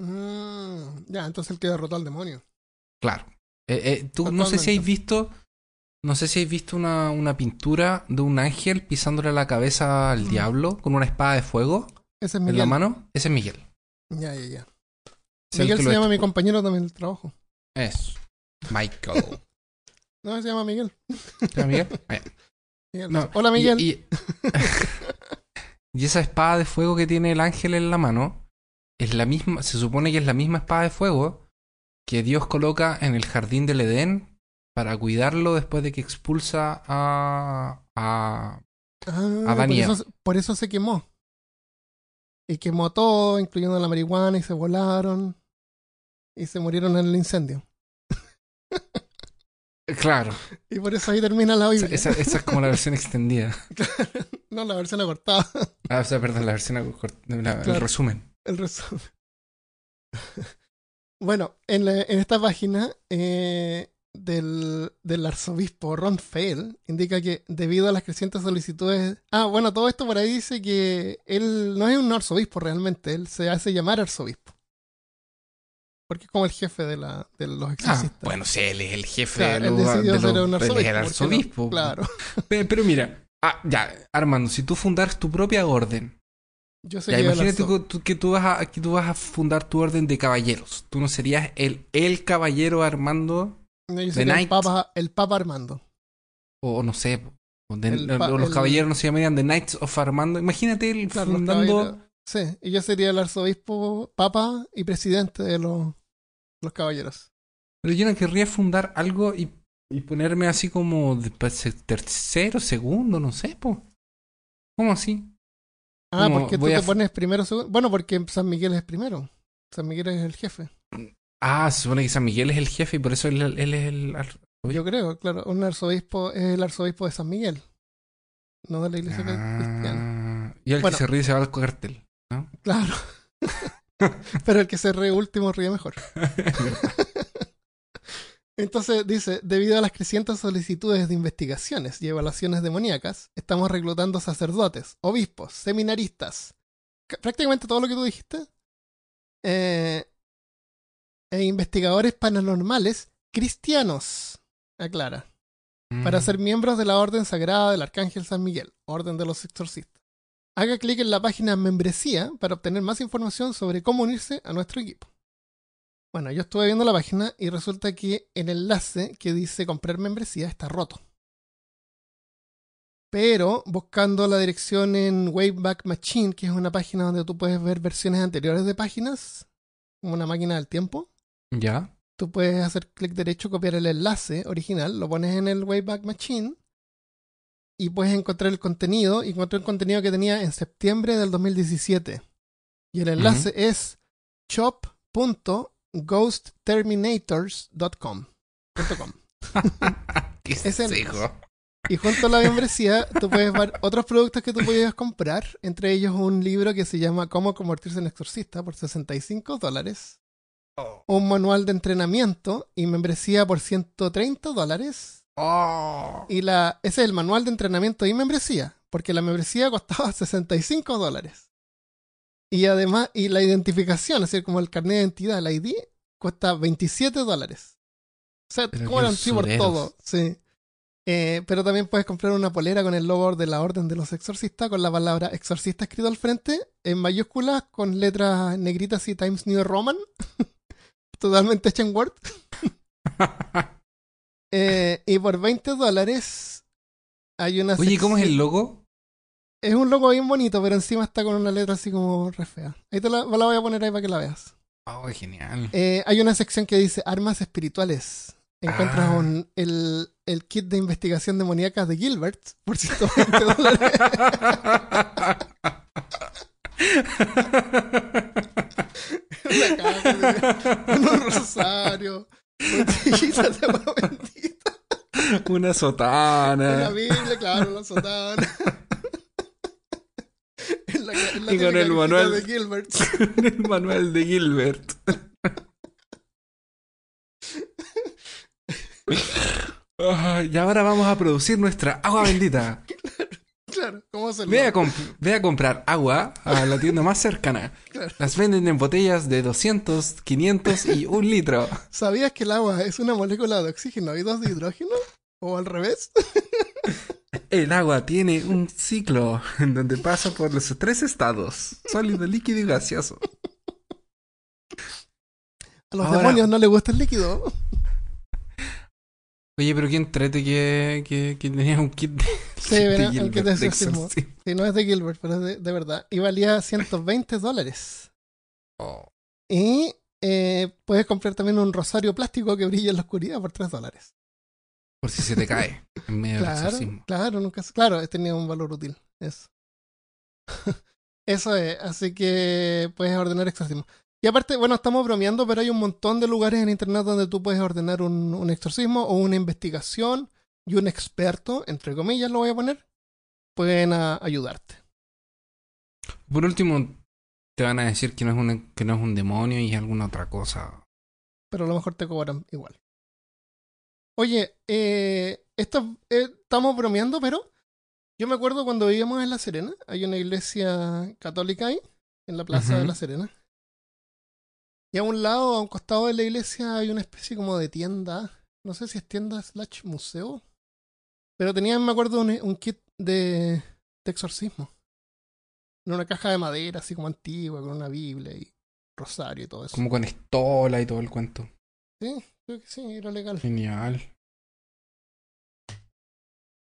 Mm, ya, entonces el que derrotó al demonio. Claro. Eh, eh, tú no sé si habéis visto. No sé si habéis visto una, una pintura de un ángel pisándole la cabeza al Mm. diablo con una espada de fuego Ese es en la mano. Ese es Miguel. Ya, ya, ya. Es Miguel se llama mi compañero también del trabajo. Es. Michael. No, se llama Miguel. ¿Se llama Miguel? Miguel. No, Hola, Miguel. Y, y esa espada de fuego que tiene el ángel en la mano es la misma, se supone que es la misma espada de fuego que Dios coloca en el jardín del Edén para cuidarlo después de que expulsa a, a Ah, Adán por, y eso, por eso se quemó. Y quemó todo, incluyendo la marihuana, y se volaron. Y se murieron en el incendio. Claro. Y por eso ahí termina la Biblia. esa- esa es como la versión extendida. No, la versión acortada. Ah, o sea, perdón, la versión acort- la- el resumen. El resumen. bueno, en, la- en esta página eh, del, del arzobispo Ron Fail indica que debido a las crecientes solicitudes... Ah, bueno, todo esto por ahí dice que él no es un arzobispo realmente, él se hace llamar arzobispo. Porque es como el jefe de, la, de los Ah, exorcistas. bueno, sí, él es el jefe Claro, de los, decidió de ser los- un él es el arzobispo. Claro. Pe- Pero, mira, ah, ya, Armando, si tú fundaras tu propia orden, Yo ya imagínate tú, que tú vas a, que tú vas a fundar tu orden de caballeros. Tú no serías el, el caballero Armando, el papa, el papa Armando. o no sé, o de- los el- caballeros no se llamarían The Knights of Armando. Imagínate él Claro, fundando. Sí, y yo sería el arzobispo, papa y presidente de los, los caballeros. Pero yo no querría fundar algo y, y ponerme así como de se- tercero, segundo, no sé, po. ¿Cómo así? Ah, porque tú te pones primero, segundo. Bueno, porque San Miguel es primero. San Miguel es el jefe. Ah, se supone que San Miguel es el jefe y por eso él, él es el. ar- Yo creo, claro. Un arzobispo es el arzobispo de San Miguel. No de la iglesia cristiana. Ah, y el Bueno. que se ríe se va al cartel. ¿no? Claro. Pero el que se ríe último ríe mejor. Entonces dice, debido a las crecientes solicitudes de investigaciones y evaluaciones demoníacas, estamos reclutando sacerdotes, obispos, seminaristas, ca- prácticamente todo lo que tú dijiste, eh, e investigadores paranormales cristianos, aclara, para Mm. ser miembros de la Orden Sagrada del Arcángel San Miguel, Orden de los Exorcistas. Haga clic en la página membresía para obtener más información sobre cómo unirse a nuestro equipo. Bueno, yo estuve viendo la página y resulta que el enlace que dice comprar membresía está roto. Pero buscando la dirección en Wayback Machine, que es una página donde tú puedes ver versiones anteriores de páginas, como una máquina del tiempo, Ya. tú puedes hacer clic derecho, copiar el enlace original, lo pones en el Wayback Machine y puedes encontrar el contenido. Y encontré el contenido que tenía en septiembre del 2017. Y el enlace es shop.ghostterminators.com. punto com. ¿Qué Es el- hijo? Y junto a la membresía, tú puedes ver otros productos que tú puedes comprar, entre ellos un libro que se llama Cómo convertirse en exorcista por 65 dólares, un manual de entrenamiento y membresía por 130 dólares. Oh. Y la, ese es el manual de entrenamiento y membresía, porque la membresía costaba 65 dólares. Y además, y la identificación, es decir, como el carnet de identidad, el ID, cuesta 27 dólares. O sea, Pero cobran sí por todo, sí. Eh, pero también puedes comprar una polera con el logo de la Orden de los Exorcistas, con la palabra exorcista escrito al frente, en mayúsculas, con letras negritas y Times New Roman, totalmente hecha en Word. Eh, y por 20 dólares hay una Oye, ¿cómo es sección- el logo? Es un logo bien bonito, pero encima está con una letra así como re fea. Ahí te la, la voy a poner ahí para que la veas. Oh, genial. Eh, hay una sección que dice armas espirituales. Encuentras Ah. un, el, el kit de investigación demoníaca de Gilbert por 120 dólares. Una caja, un rosario, botellitas de agua bendita, Una una sotana. Biblia, claro, la sotana. En la, en la Y con el manual. de Gilbert. el manual de Gilbert. Ah, y ahora vamos a producir nuestra agua bendita. Claro, ¿cómo se Ve a, ve a comprar agua a la tienda más cercana. Claro. Las venden en botellas de 200, 500 y un litro. ¿Sabías que el agua es una molécula de oxígeno y dos de hidrógeno? ¿O al revés? El agua tiene un ciclo en donde pasa por los tres estados: sólido, líquido y gaseoso. A los Ahora- demonios no les gusta el líquido. Oye, pero ¿quién trate que, que, que tenía un kit de, Sí, de verá, Gilbert el kit de de exorcismo. Sí, no es de Gilbert, pero es de, de verdad. Y valía 120 dólares. Oh. Y eh, puedes comprar también un rosario plástico que brilla en la oscuridad por 3 dólares. Por si se te cae en medio del Claro, exorcismo. claro, nunca, claro, tenía un valor útil. Eso. Eso es, así que puedes ordenar exorcismo. Y aparte, bueno, estamos bromeando, pero hay un montón de lugares en internet donde tú puedes ordenar un, un exorcismo o una investigación y un experto, entre comillas lo voy a poner, pueden a- ayudarte. Por último, te van a decir que no, es un, que no es un demonio y es alguna otra cosa. pero a lo mejor te cobran igual. Oye, eh, esto, eh, estamos bromeando, pero yo me acuerdo cuando vivíamos en La Serena, hay una iglesia católica ahí, en la plaza de. La Serena. Y a un lado, a un costado de la iglesia, hay una especie como de tienda, no sé si es tienda slash museo, pero tenían, me acuerdo, un, un kit de, de exorcismo. En una caja de madera, así como antigua, con una Biblia y rosario y todo eso. Como con estola y todo el cuento. Sí, creo que sí, era legal. Genial.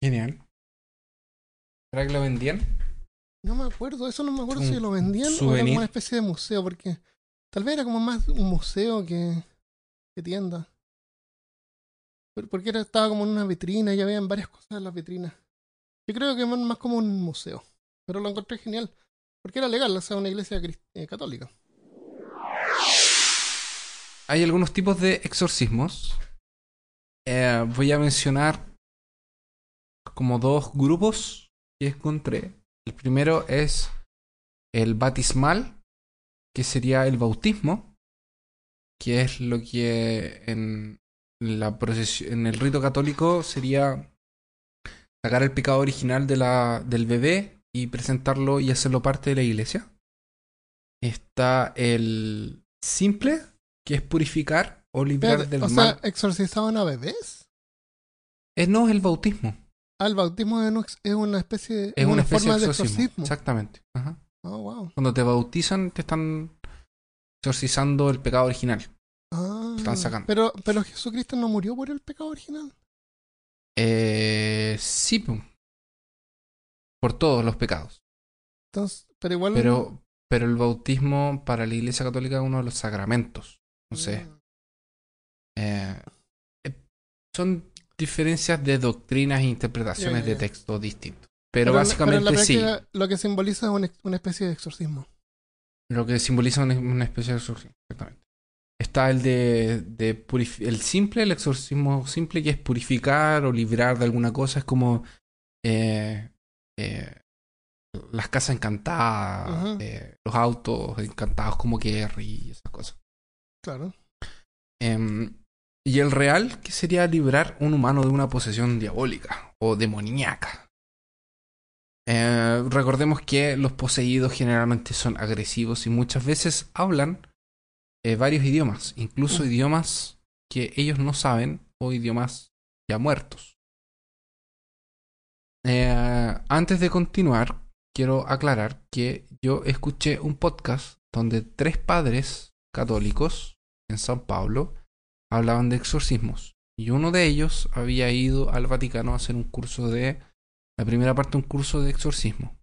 Genial. ¿Será que lo vendían? No me acuerdo, eso no me acuerdo Un si lo vendían o era una especie de museo, porque tal vez era como más un museo que, que tienda. Por- Porque era, estaba como en una vitrina y habían varias cosas en las vitrinas. Yo creo que más como un museo, pero lo encontré genial, porque era legal, o sea, una iglesia eh, católica. Hay algunos tipos de exorcismos. Eh, voy a mencionar como dos grupos que encontré. El primero es el batismal, que sería el bautismo, que es lo que en la procesión, en el rito católico sería sacar el pecado original de la, del bebé y presentarlo y hacerlo parte de la iglesia. Está el simple, que es purificar o librar del o mal. sea, ¿exorcizaban a bebés? Eh, no, es el bautismo. Ah, el bautismo es una, es especie de, Es una, especie forma de de exorcismo. exorcismo. Exactamente. Ajá. Oh, wow. Cuando te bautizan, te están exorcizando el pecado original. Ah, Están sacando. Pero, pero Jesucristo no murió por el pecado original. Eh, sí, po. por todos los pecados. Entonces, pero igual. Pero, pero el bautismo para la Iglesia Católica es uno de los sacramentos. Entonces, Mm. eh, eh, son diferencias de doctrinas e interpretaciones de ya. textos distintos. Pero, básicamente sí. Lo que simboliza es una, una especie de exorcismo. Lo que simboliza una, una especie de exorcismo, exactamente. Está el de, de el simple, el exorcismo simple, que es purificar o librar de alguna cosa. Es como eh, eh, las casas encantadas, eh, los autos encantados como Kerry y esas cosas. Claro. Em, y el real, que sería librar un humano de una posesión diabólica o demoníaca. Eh, recordemos que los poseídos generalmente son agresivos y muchas veces hablan eh, varios idiomas, incluso Mm. idiomas que ellos no saben o idiomas ya muertos. Eh, antes de continuar, quiero aclarar que yo escuché un podcast donde tres padres católicos en San Pablo hablaban de exorcismos. Y uno de ellos había ido al Vaticano a hacer un curso de. La primera parte, un curso de exorcismo.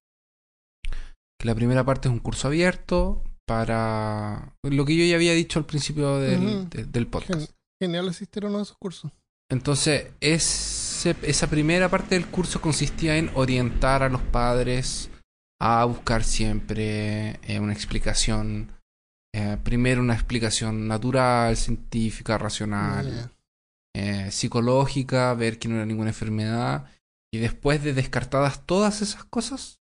Que la primera parte es un curso abierto para. Lo que yo ya había dicho al principio del, Ujú. de- del podcast. Gen- genial asistir a uno de esos cursos. Entonces, ese- esa primera parte del curso consistía en orientar a los padres a buscar siempre eh, una explicación. eh, primero una explicación natural, científica, racional, eh, psicológica, ver que no era ninguna enfermedad. Y después de descartadas todas esas cosas,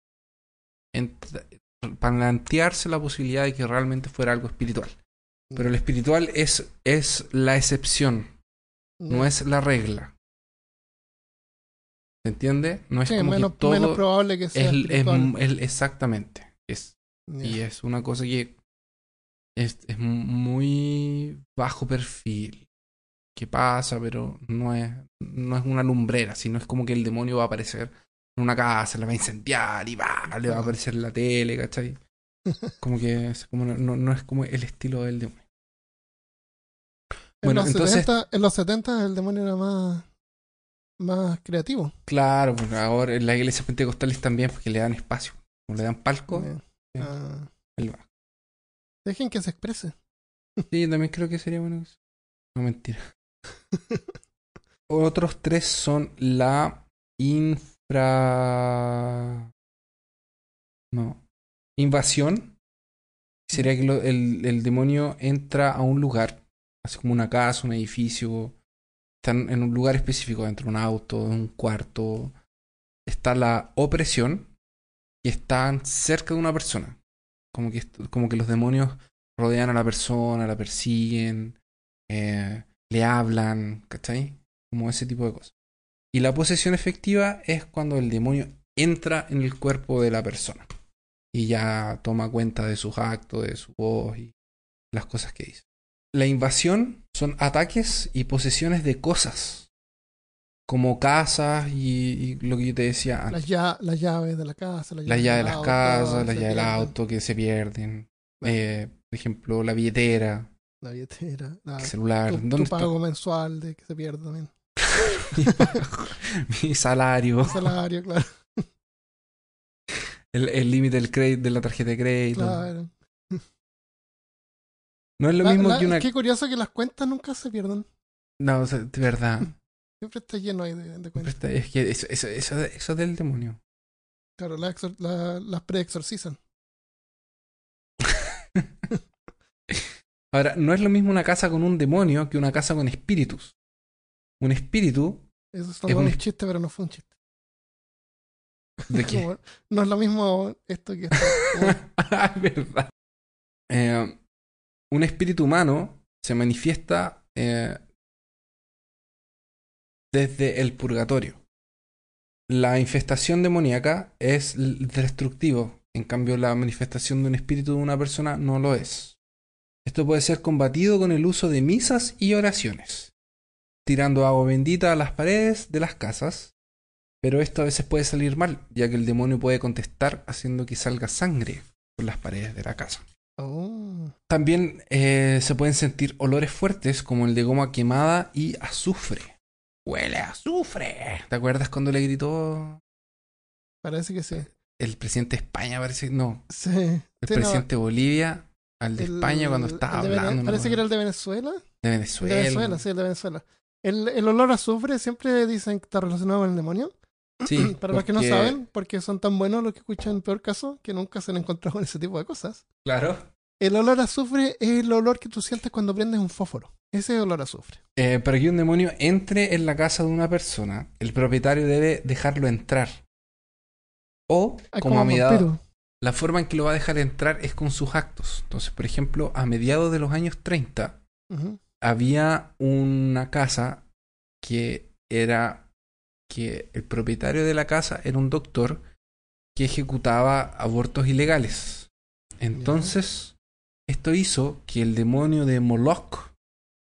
plantearse la posibilidad de que realmente fuera algo espiritual. Pero el espiritual es, es la excepción, no es la regla. ¿Se entiende? No es Sí, como menos, que todo menos probable que sea es- espiritual. es- exactamente. Es, y es una cosa que es, es muy bajo perfil. Que pasa, pero no es, no es una lumbrera, sino es como que el demonio va a aparecer en una casa, la va a incendiar y va, le va a aparecer en la tele, ¿cachai? Como que es como no, no- es como el estilo del demonio. en, bueno, los entonces- 70, en los 70 el demonio era más, más creativo. Claro, pues ahora en las iglesias pentecostales también, porque le dan espacio. Como le dan palco. Ah, él va. dejen que se exprese. Sí, yo también creo que sería bueno. No mentira. Otros tres son la infra. No. Invasión. sería que el, el demonio entra a un lugar, así como una casa, un edificio, están en un lugar específico, dentro de un auto, en un cuarto, está la opresión y están cerca de una persona. Como que, como que los demonios rodean a la persona, la persiguen, eh, le hablan, ¿cachai? Como ese tipo de cosas. Y la posesión efectiva es cuando el demonio entra en el cuerpo de la persona y ya toma cuenta de sus actos, de su voz y las cosas que dice. La invasión son ataques y posesiones de cosas, como casas y, y lo que yo te decía antes. Las, llaves de la casa, las llaves llaves de las casas, las llaves del auto que se pierden. Eh, por ejemplo, la billetera, La billetera, la- el celular. tu, tu ¿Dónde está pago mensual de que se pierde también. mi, salario? Salario, claro. El el límite del crédito de la tarjeta de crédito. claro. No es lo La- mismo la- que una. Qué curioso que las cuentas nunca se pierdan. No, o sea, de verdad. Siempre está lleno ahí de, cuentas. está- Es que eso, eso, eso, eso es del demonio. Claro, las, la- preexorcizan. Ahora, no es lo mismo una casa con un demonio que una casa con espíritus. Un espíritu. Eso es, Es un, es- chiste, pero no fue un chiste. ¿De qué? Como- no es lo mismo esto que esto. Como- Ah, verdad. Eh, un espíritu humano se manifiesta eh, desde el purgatorio. La infestación demoníaca es destructivo, en cambio la manifestación de un espíritu de una persona no lo es. Esto puede ser combatido con el uso de misas y oraciones, tirando agua bendita a las paredes de las casas, pero esto a veces puede salir mal, ya que el demonio puede contestar haciendo que salga sangre por las paredes de la casa. Oh, También eh, se pueden sentir olores fuertes como el de goma quemada y azufre. Huele a azufre. ¿Te acuerdas cuando le gritó parece que sí. el presidente de España? Parece no, Sí. el Sí, presidente de Bolivia al de el- España cuando estaba de Vene- hablando. ¿no? Parece que era el de Venezuela. de El Venezuela. de Venezuela, sí, el de Venezuela. El, el olor a azufre siempre dicen que está relacionado con el demonio. Sí, Para los que no saben, porque son tan buenos los que escuchan peor caso, que nunca se han encontrado con ese tipo de cosas. Claro. El olor a azufre es el olor que tú sientes cuando prendes un fósforo. Ese es el olor a azufre. Eh, para que un demonio entre en la casa de una persona, el propietario debe dejarlo entrar. O, Ah, como a vampiro. La forma en que lo va a dejar entrar es con sus actos. Entonces, por ejemplo, a mediados de los años 30 Ujú. había una casa que era que el propietario de la casa era un doctor que ejecutaba abortos ilegales. Entonces, esto hizo que el demonio de Moloch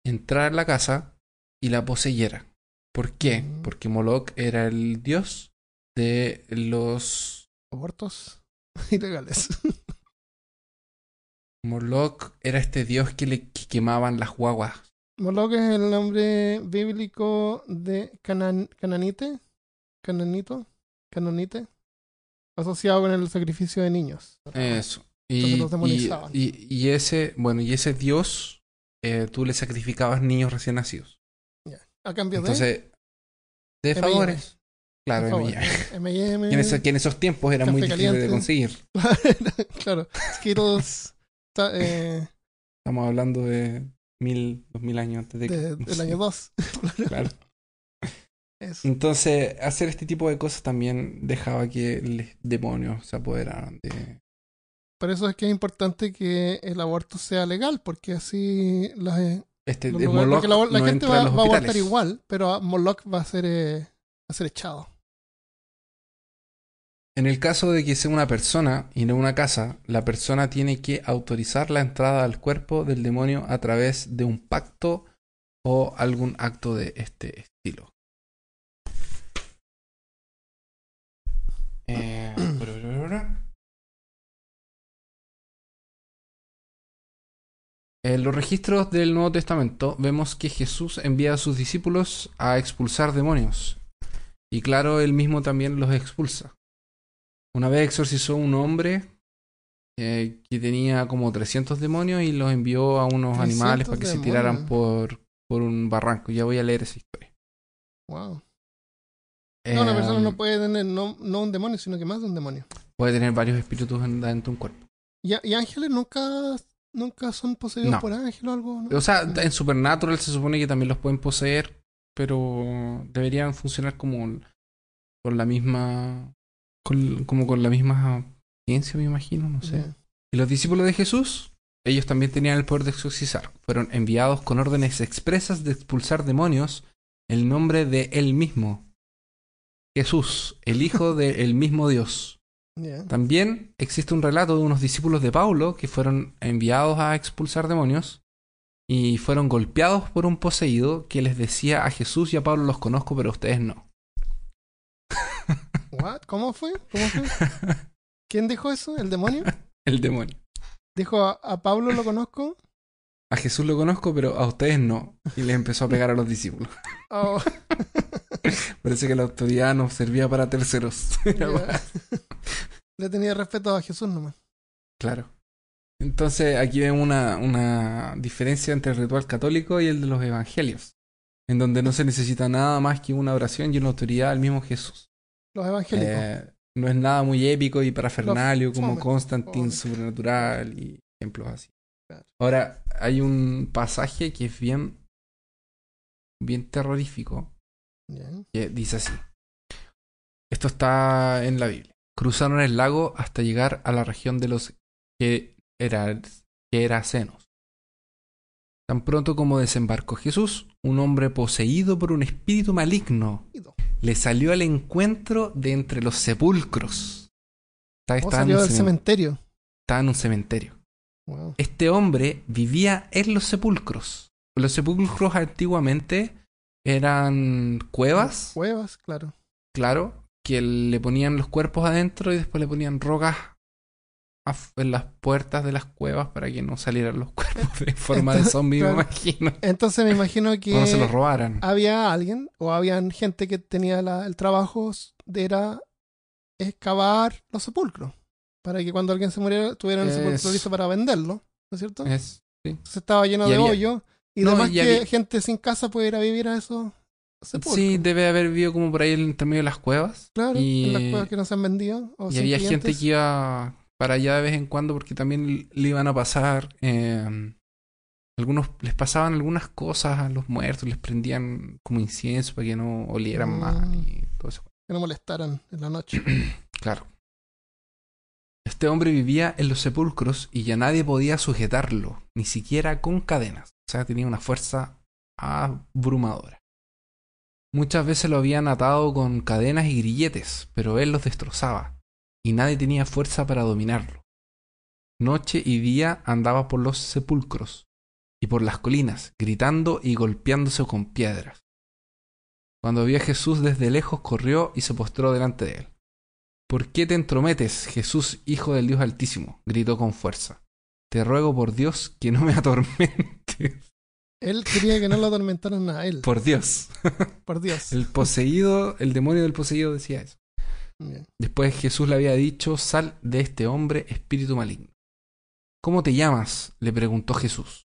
entrara en la casa y la poseyera. ¿Por qué? Porque Moloch era el dios de los Abortos ilegales. Moloch era este dios que le que quemaban las guaguas. Moloch es el nombre bíblico de Canan- Cananite, Cananito, Cananite, asociado con el sacrificio de niños. Eso. Y, y, y- y ese, bueno, y ese dios, eh, tú le sacrificabas niños recién nacidos. A cambio de Entonces, de favores. Claro, favor, M&M. Que en, ese- que en esos tiempos era muy difícil de conseguir. claro, Skittles ta- eh, Estamos hablando de mil, dos mil años antes de que. de- del año 2. Claro. Eso. Entonces, hacer este tipo de cosas también dejaba que los demonios se apoderaran de. Por eso es que es importante que el aborto sea legal, porque así las, Este, lugares- porque la, la no gente va, a abortar igual, pero Moloch va a ser, eh, va a ser echado. En el caso de que sea una persona y no una casa, la persona tiene que autorizar la entrada al cuerpo del demonio a través de un pacto o algún acto de este estilo. Eh, En los registros del Nuevo Testamento vemos que Jesús envía a sus discípulos a expulsar demonios. Y claro, él mismo también los expulsa. Una vez exorcizó un hombre eh, que tenía como 300 demonios y los envió a unos 300 animales para que se tiraran por, por un barranco. Ya voy a leer esa historia. Wow. No, una persona no puede tener no, no un demonio, sino que más de un demonio. puede tener varios espíritus en- dentro de un cuerpo. ¿Y, y ángeles nunca, nunca son poseídos No. por ángeles o algo? ¿no? O sea, en Supernatural se supone que también los pueden poseer, pero deberían funcionar como con la misma. Con- como con la misma ciencia, me imagino, no sé. Y los discípulos de Jesús, ellos también tenían el poder de exorcizar. Fueron enviados con órdenes expresas de expulsar demonios en el nombre de Él mismo. Jesús, el Hijo del mismo Dios. También existe un relato de unos discípulos de Pablo que fueron enviados a expulsar demonios y fueron golpeados por un poseído que les decía a Jesús y a Pablo los conozco, pero ustedes no. What? ¿Cómo fue? ¿Cómo fue? ¿Quién dijo eso? ¿El demonio? El demonio. Dijo a, a Pablo lo conozco. A Jesús lo conozco, pero a ustedes no. Y les empezó a pegar a los discípulos. Oh, Parece que la autoridad no servía para terceros. Le tenía respeto a Jesús nomás. Claro. Entonces aquí vemos una, una diferencia entre el ritual católico y el de los evangelios, en donde no se necesita nada más que una oración y una autoridad al mismo Jesús. Los evangélicos. Eh, no es nada muy épico y parafernalio Los como fome, Constantine fome. Y ejemplos así. Claro. Ahora, hay un pasaje que es bien, bien terrorífico que dice así. Esto está en la Biblia. Cruzaron el lago hasta llegar a la región de los que era, Gerasenos. Tan pronto como desembarcó Jesús, un hombre poseído por un espíritu maligno le salió al encuentro de entre los sepulcros. Estaba, ¿Cómo estaba en salió un del cemen- cementerio? estaba en un cementerio. Wow. Este hombre vivía en los sepulcros. Los sepulcros antiguamente eran cuevas Cuevas, claro. claro, que le ponían los cuerpos adentro y después le ponían rocas en las puertas de las cuevas para que no salieran los cuerpos de forma de zombie, me imagino. Entonces me imagino que no se los robaran. había alguien o habían gente que tenía la- el trabajo de era excavar los sepulcros. Para que cuando alguien se muriera tuvieran el sepulcro listo para venderlo. ¿No es cierto? Es, sí. Entonces estaba lleno Y de había- hoyos. Y No, además y que había- gente sin casa puede ir a vivir a esos sepulcros. Sí, debe haber vivido como por ahí entre medio de las cuevas. claro, y, en las cuevas que no se han vendido. O y había gente que iba para allá de vez en cuando porque también le iban a pasar. eh, algunos les pasaban algunas cosas a los muertos, les prendían como incienso para que no olieran Mm. mal y todo eso. Que no molestaran en la noche. Claro. Este hombre vivía en los sepulcros y ya nadie podía sujetarlo, ni siquiera con cadenas. O sea, tenía una fuerza abrumadora. Muchas veces lo habían atado con cadenas y grilletes, pero él los destrozaba, y nadie tenía fuerza para dominarlo. Noche y día andaba por los sepulcros y por las colinas, gritando y golpeándose con piedras. Cuando vio a Jesús desde lejos, corrió y se postró delante de él. ¿Por qué te entrometes, Jesús, Hijo del Dios Altísimo? gritó con fuerza. Te ruego por Dios que no me atormentes. Él quería que no lo atormentaran a él. Por Dios. Por Dios. El poseído, el demonio del poseído decía eso. Después Jesús le había dicho, sal de este hombre, espíritu maligno. ¿Cómo te llamas? le preguntó Jesús.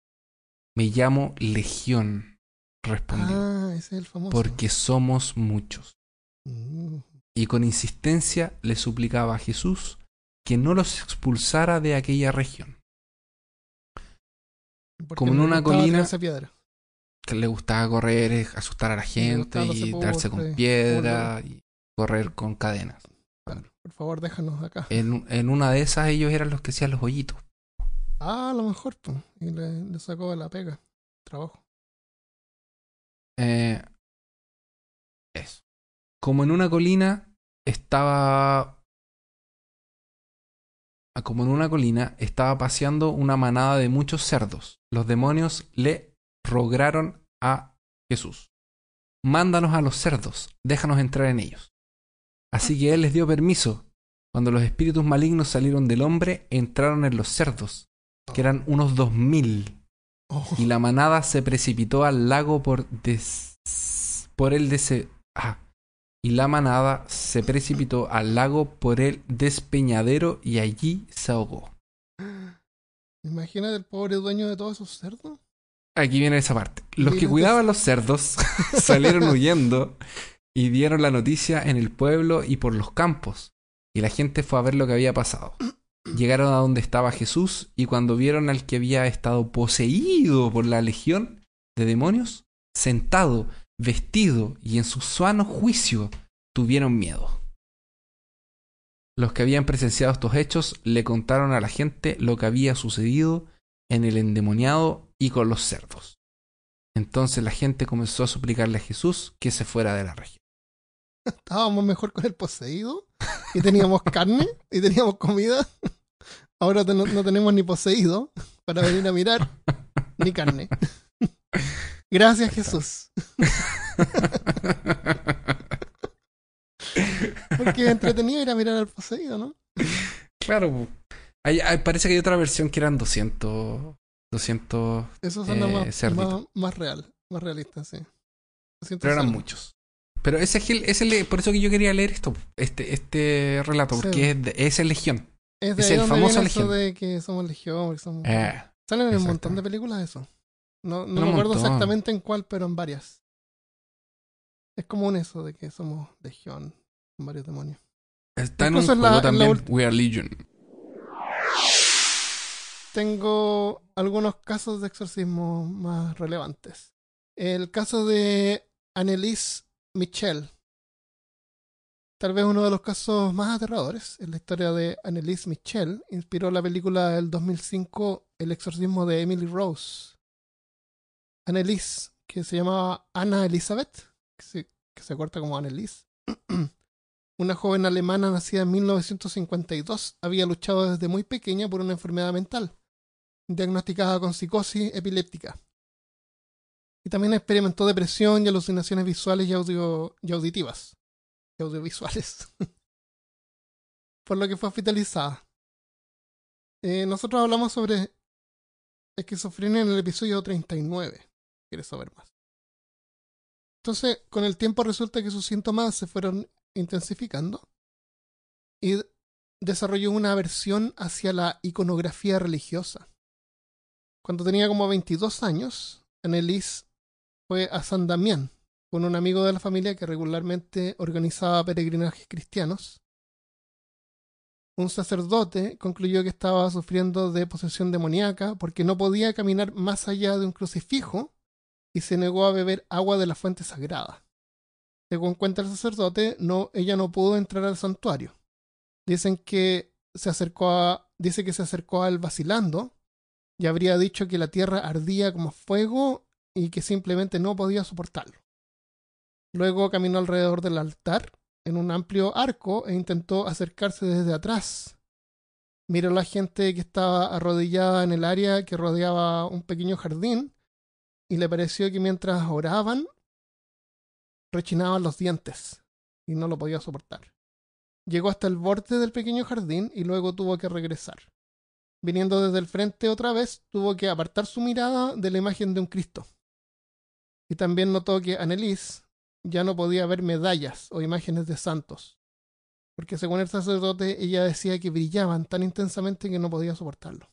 Me llamo Legión, respondió, Ah, ese es el famoso. porque somos muchos. Mm. Y con insistencia le suplicaba a Jesús que no los expulsara de aquella región. Porque Como en una colina- tirarse piedra. Que le gustaba correr, eh, asustar a la gente y darse con piedra y correr con cadenas. Por favor, déjanos acá. En, en una de esas ellos eran los que hacían los hoyitos. Ah, a lo mejor, pues. Y le, le sacó de la pega. Trabajo. Eh, eso. Como en una colina estaba. ah, Como en una colina estaba paseando una manada de muchos cerdos. Los demonios le rogaron a Jesús: Mándanos a los cerdos, déjanos entrar en ellos. Así que él les dio permiso. Cuando los espíritus malignos salieron del hombre, entraron en los cerdos, que eran unos dos mil Oh, y la manada se precipitó al lago por des... por el dese... ah. y la manada se precipitó al lago por el despeñadero y allí se ahogó. Imagínate el pobre dueño de todos esos cerdos. Aquí viene esa parte. Los que cuidaban los cerdos salieron huyendo y dieron la noticia en el pueblo y por los campos. Y la gente fue a ver lo que había pasado. llegaron a donde estaba Jesús y cuando vieron al que había estado poseído por la legión de demonios, sentado, vestido y en su sano juicio, tuvieron miedo. Los que habían presenciado estos hechos le contaron a la gente lo que había sucedido en el endemoniado y con los cerdos. Entonces la gente comenzó a suplicarle a Jesús que se fuera de la región. Estábamos mejor con el poseído y teníamos carne y teníamos comida. Ahora no, no tenemos ni poseído para venir a mirar ni carne. Gracias Jesús. Porque es entretenido ir a mirar al poseído, ¿no? Claro. Hay- hay- parece que hay otra versión que eran 200... 200... Eso Eh, más, más, más real, más realista, sí. Pero eran muchos. Pero ese es el, por eso que yo quería leer esto, este, este relato, Sí. porque es, de- es el Legión. Es de es ahí el donde famoso viene eso Legión. de que somos legión, porque somos... Eh, Salen en un montón de películas eso. No, no Un me acuerdo montón. exactamente en cuál, pero en varias. Es común eso de que somos legión, con varios demonios. está en un Incluso en la- juego en la también, ulti- We Are Legion. Tengo algunos casos de exorcismo más relevantes. El caso de Annelise Michel. Tal vez uno de los casos más aterradores en la historia de Annelise Michel inspiró la película del 2005 El exorcismo de Emily Rose. Annelise, que se llamaba Anna Elizabeth, que se, que se corta como Annelise, una joven alemana nacida en 1952, había luchado desde muy pequeña por una enfermedad mental, diagnosticada con psicosis epiléptica. Y también experimentó depresión y alucinaciones visuales y, audio, y auditivas. Y audiovisuales. por lo que fue hospitalizada. Eh, nosotros hablamos sobre esquizofrenia en el episodio 39. ¿Quieres saber más? Entonces, con el tiempo resulta que sus síntomas se fueron intensificando y desarrolló una aversión hacia la iconografía religiosa. Cuando tenía como 22 años, Annelise fue a San Damián con un amigo de la familia que regularmente organizaba peregrinajes cristianos. Un sacerdote concluyó que estaba sufriendo de posesión demoníaca porque no podía caminar más allá de un crucifijo y se negó a beber agua de la fuente sagrada. Según cuenta el sacerdote, no, ella no pudo entrar al santuario. Dicen que se acercó a, dice que se acercó a él vacilando y habría dicho que la tierra ardía como fuego y que simplemente no podía soportarlo. Luego caminó alrededor del altar en un amplio arco e intentó acercarse desde atrás. Miró la gente que estaba arrodillada en el área que rodeaba un pequeño jardín y le pareció que mientras oraban rechinaban los dientes y no lo podía soportar. Llegó hasta el borde del pequeño jardín y luego tuvo que regresar. Viniendo desde el frente otra vez, tuvo que apartar su mirada de la imagen de un Cristo. Y también notó que Annelise ya no podía ver medallas o imágenes de santos, porque según el sacerdote ella decía que brillaban tan intensamente que no podía soportarlo.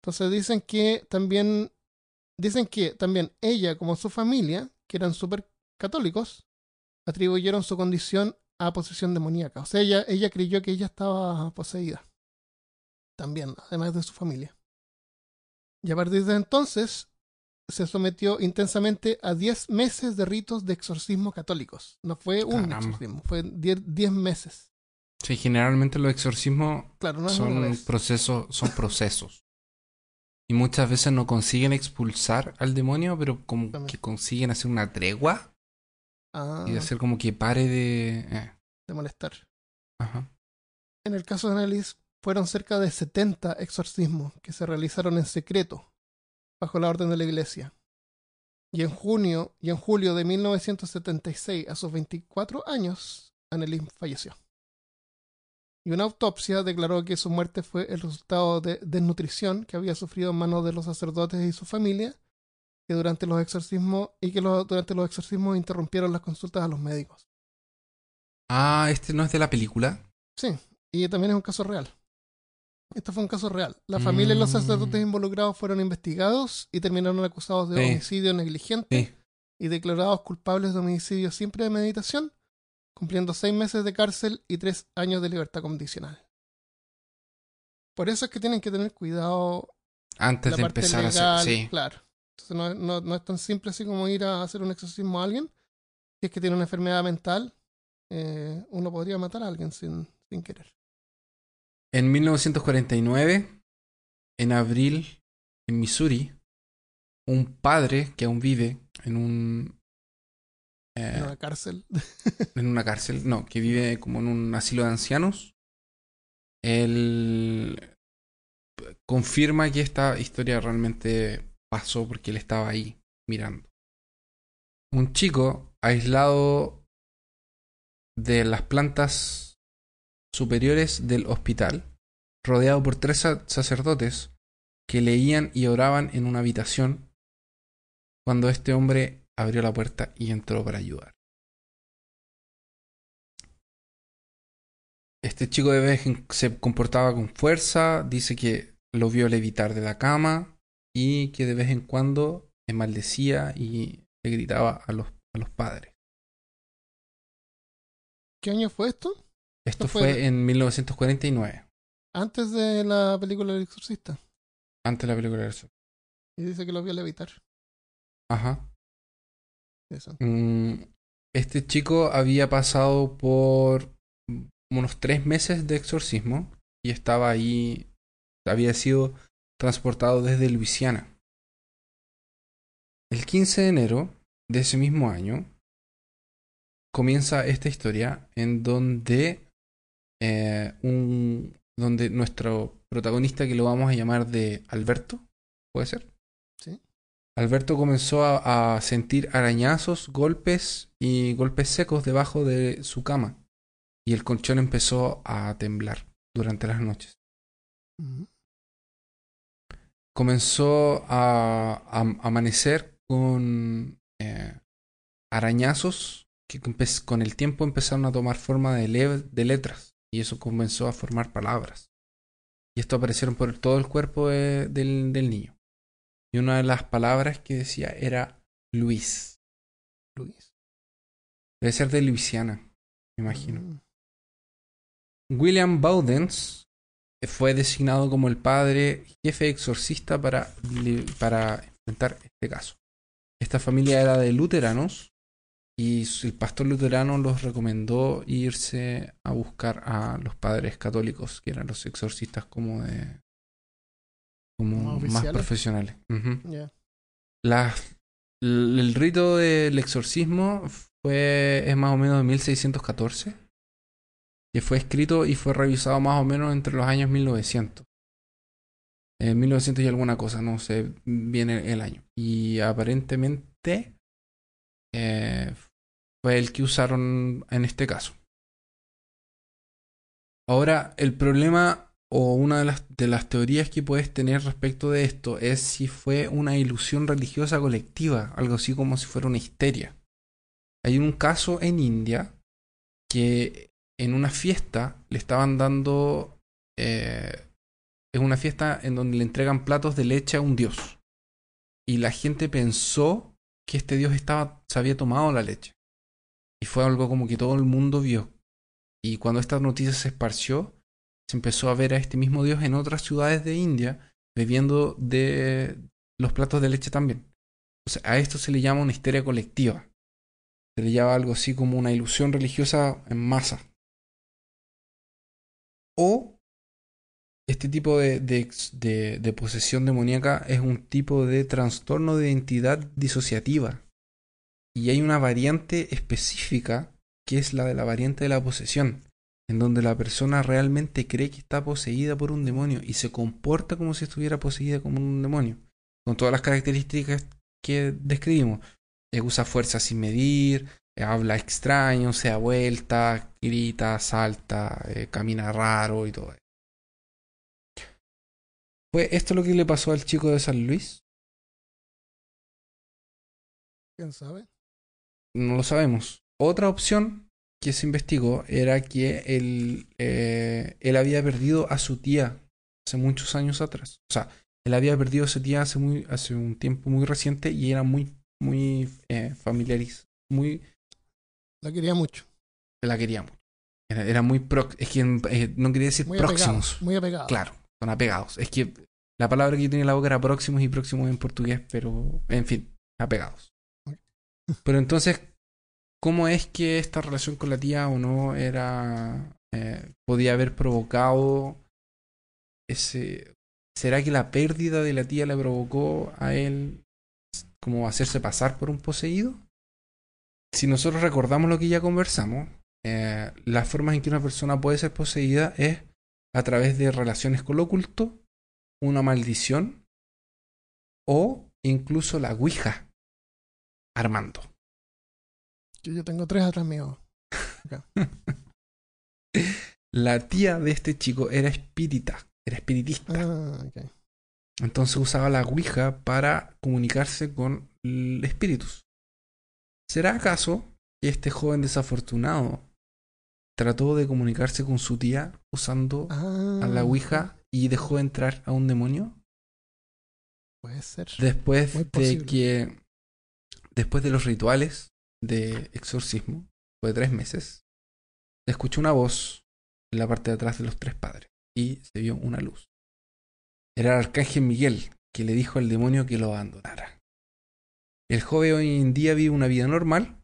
Entonces dicen que también dicen que también ella como su familia, que eran súper católicos, atribuyeron su condición a posesión demoníaca. O sea, ella, ella creyó que ella estaba poseída. También, además de su familia. Y a partir de entonces se sometió intensamente a 10 meses de ritos de exorcismo católicos. No fue un Caramba. exorcismo, fue 10 10 meses. Sí, generalmente los exorcismos Claro, no son revés. procesos, son procesos. Y muchas veces no consiguen expulsar al demonio, pero como También. que consiguen hacer una tregua Ah, y hacer como que pare de... eh, de molestar. Ajá. En el caso de Annalise, fueron cerca de 70 exorcismos que se realizaron en secreto, bajo la orden de la iglesia. Y en junio y en julio de 1976, a sus 24 años, Annelise falleció. Y una autopsia declaró que su muerte fue el resultado de desnutrición que había sufrido en manos de los sacerdotes y su familia, que durante los exorcismos y que durante los exorcismos interrumpieron las consultas a los médicos. Ah, este no es de la película. Sí, y también es un caso real. Esto fue un caso real. La familia y los Mm. sacerdotes involucrados fueron investigados y terminaron acusados de Sí. homicidio negligente Sí. y declarados culpables de homicidio sin premeditación, cumpliendo seis meses de cárcel y tres años de libertad condicional. Por eso es que tienen que tener cuidado Antes la de parte empezar a hacer. Sí. claro. Entonces no, no- no es tan simple así como ir a hacer un exorcismo a alguien. Si es que tiene una enfermedad mental, eh, uno podría matar a alguien sin, sin querer. En 1949, en abril, en Missouri, un padre que aún vive en un. eh, En una cárcel. en una cárcel, no, que vive como en un asilo de ancianos. Él confirma que esta historia realmente pasó porque él estaba ahí mirando. Un chico aislado de las plantas superiores del hospital, rodeado por tres sa- sacerdotes que leían y oraban en una habitación, cuando este hombre abrió la puerta y entró para ayudar. Este chico de vez se comportaba con fuerza, dice que lo vio levitar de la cama y que de vez en cuando le maldecía y le gritaba a los, a los padres. ¿Qué año fue esto? Esto Esto fue- fue en 1949, Antes de la película El Exorcista. antes de la película de eso. Y dice que lo vio levitar. Ajá. Eso. Mm, Este chico había pasado por unos tres meses de exorcismo y estaba ahí, había sido transportado desde Luisiana. El 15 de enero de ese mismo año comienza esta historia en donde eh, un donde nuestro protagonista que lo vamos a llamar de Alberto, ¿puede ser? Sí. Alberto comenzó a, a sentir arañazos, golpes y golpes secos debajo de su cama. Y el colchón empezó a temblar durante las noches. Comenzó a, a amanecer con eh, arañazos que con el tiempo empezaron a tomar forma de, le- de letras. Y eso comenzó a formar palabras. Y esto aparecieron por todo el cuerpo de- del, del niño. Y una de las palabras que decía era Luis. Luis. Debe ser de Luisiana, me imagino. Mm. William Bowdens fue designado como el padre jefe exorcista para, para enfrentar este caso. Esta familia era de luteranos y el pastor luterano los recomendó irse a buscar a los padres católicos, que eran los exorcistas como de como Más profesionales. L- el rito del exorcismo fue es más o menos de 1614 que fue escrito y fue revisado más o menos entre los años 1900 en 1900 y alguna cosa no sé bien el, el año. Y aparentemente eh, fue el que usaron en este caso ahora el problema o una de las, teorías que puedes tener respecto de esto es si fue una ilusión religiosa colectiva, algo así como si fuera una histeria. Hay un caso en India que en una fiesta le estaban dando... eh, es una fiesta en donde le entregan platos de leche a un dios. Y la gente pensó que este dios estaba, se había tomado la leche. Y fue algo como que todo el mundo vio. Y cuando esta noticia se esparció, se empezó a ver a este mismo dios en otras ciudades de India bebiendo de los platos de leche también. Entonces, a esto se le llama una histeria colectiva. Se le llama algo así como una ilusión religiosa en masa. O este tipo de, de de- de posesión demoníaca es un tipo de trastorno de identidad disociativa. Y hay una variante específica que es la de la variante de la posesión en donde la persona realmente cree que está poseída por un demonio y se comporta como si estuviera poseída como un demonio, con todas las características que describimos. Eh, usa fuerza sin medir, eh, habla extraño, se da vuelta, grita, salta, eh, camina raro y todo. eso. ¿Fue esto lo que le pasó al chico de San Luis? ¿Quién sabe? No lo sabemos. Otra opción que se investigó era que él, eh, él había perdido a su tía hace muchos años atrás. O sea, él había perdido a su tía hace, muy, hace un tiempo muy reciente y era muy, muy eh, familiariz, muy, La quería mucho. la quería mucho. Era, era muy pro, es que eh, no quería decir Muy próximos. Muy apegado. Claro, Son apegados. Es que la palabra que yo tenía en la boca era próximos y próximos en portugués, pero en fin, apegados. Pero entonces, ¿cómo es que esta relación con la tía o no era. eh, podía haber provocado ese. ¿Será que la pérdida de la tía le provocó a él como hacerse pasar por un poseído? Si nosotros recordamos lo que ya conversamos, eh, las formas en que una persona puede ser poseída es a través de relaciones con lo oculto, una maldición o incluso la Ouija armando. Yo, tengo tres atrás mío. La tía de este chico era espírita, era espiritista. Ah, ok. Entonces usaba la Ouija para comunicarse con espíritus. ¿Será acaso que este joven desafortunado trató de comunicarse con su tía usando Ah, a la Ouija y dejó entrar a un demonio? Puede ser. Después de que. Después de los rituales de exorcismo, fue tres meses, se escuchó una voz en la parte de atrás de los tres padres y se vio una luz. Era el arcángel Miguel que le dijo al demonio que lo abandonara. El joven hoy en día vive una vida normal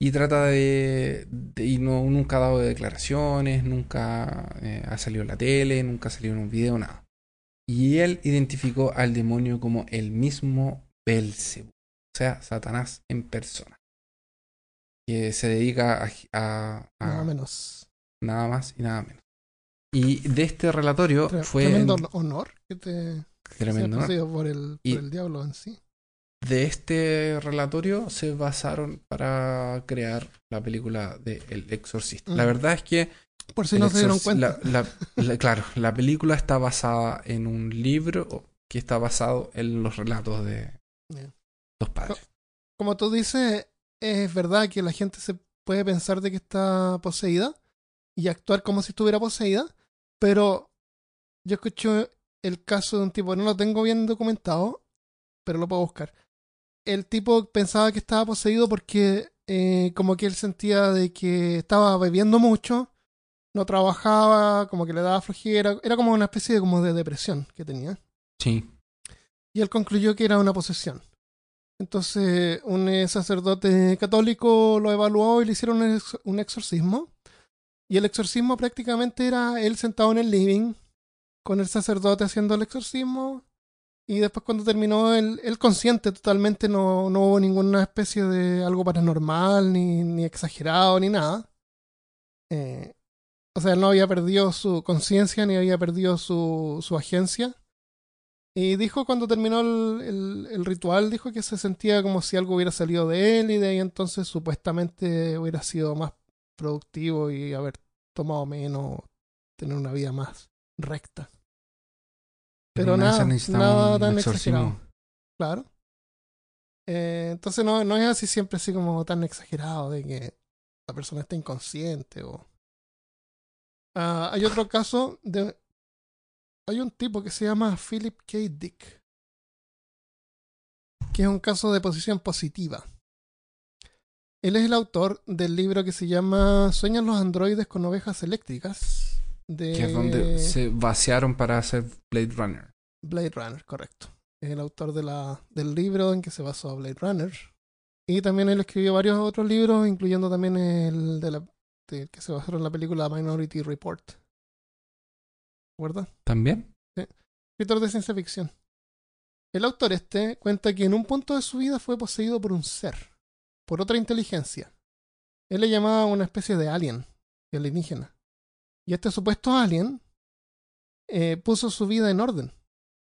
y trata de. de- y no, nunca ha dado declaraciones, nunca eh, ha salido en la tele, nunca ha salido en un video, nada. Y él identificó al demonio como el mismo Belcebú, sea, Satanás en persona. Que se dedica a, a- a Nada menos. nada más y nada menos. Y de este relatorio Tre- fue Tremendo en- honor que te tremendo, por el, por Y- el diablo en sí. De este relatorio se basaron para crear la película de El Exorcista. La Mm. verdad es que Por si no se dieron cuenta. la- la- la- claro, la película está basada en un libro que está basado en los relatos de. Los padres. Como tú dices, es verdad que la gente se puede pensar de que está poseída y actuar como si estuviera poseída, pero yo escucho el caso de un tipo, no lo tengo bien documentado, pero lo puedo buscar. El tipo pensaba que estaba poseído porque eh, como que él sentía de que estaba bebiendo mucho, no trabajaba, como que le daba flojera, era como una especie de, como de depresión que tenía. Sí. y él concluyó que era una posesión. Entonces, un eh, sacerdote católico lo evaluó y le hicieron un, ex- un exorcismo. Y el exorcismo prácticamente era él sentado en el living, con el sacerdote haciendo el exorcismo. Y después cuando terminó, él, él consciente totalmente, no, no hubo ninguna especie de algo paranormal, ni, ni exagerado, ni nada. Eh, o sea, él no había perdido su conciencia, ni había perdido su, su agencia. Y dijo cuando terminó el, el- el ritual, dijo que se sentía como si algo hubiera salido de él y de ahí entonces supuestamente hubiera sido más productivo y haber tomado menos, tener una vida más recta. Pero nada, nada tan exagerado. Claro. Eh, entonces no, no es así siempre así como tan exagerado de que la persona está inconsciente o... Ah, hay otro caso de... Hay un tipo que se llama Philip K. Dick, que es un caso de posición positiva. Él es el autor del libro que se llama Sueñan los androides con ovejas eléctricas. De Que es donde se vaciaron para hacer Blade Runner. Blade Runner, correcto. Es el autor de la, del libro en que se basó Blade Runner. Y también él escribió varios otros libros, incluyendo también el de la, que se basó en la película Minority Report. ¿También? Escritor de ciencia ficción. El autor este cuenta que en un punto de su vida fue poseído por un ser, por otra inteligencia. Él le llamaba una especie de alien, de alienígena. Y este supuesto alien eh, puso su vida en orden.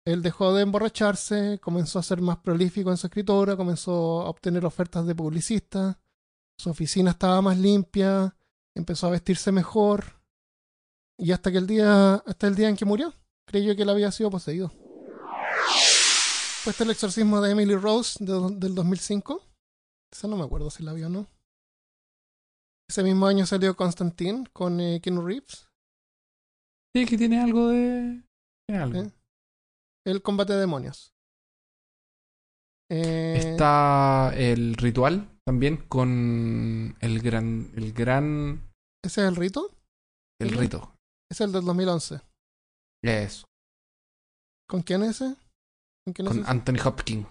Él dejó de emborracharse, comenzó a ser más prolífico en su escritura, comenzó a obtener ofertas de publicista, su oficina estaba más limpia, empezó a vestirse mejor, y hasta que el día, hasta el día en que murió, creyó que él había sido poseído. Fue este el exorcismo de Emily Rose de- del 2005. Esa no me acuerdo si la vio o no. Ese mismo año salió Constantine con eh, Keanu Reeves. Sí, que tiene algo de. Tiene algo. ¿eh? El combate de demonios. Eh, Está el ritual también con el gran. El gran. ¿Ese es el rito? El rito. Es el del 2011. Eso. ¿Con quién es ese? ¿Con quién es Con ese? Anthony Hopkins.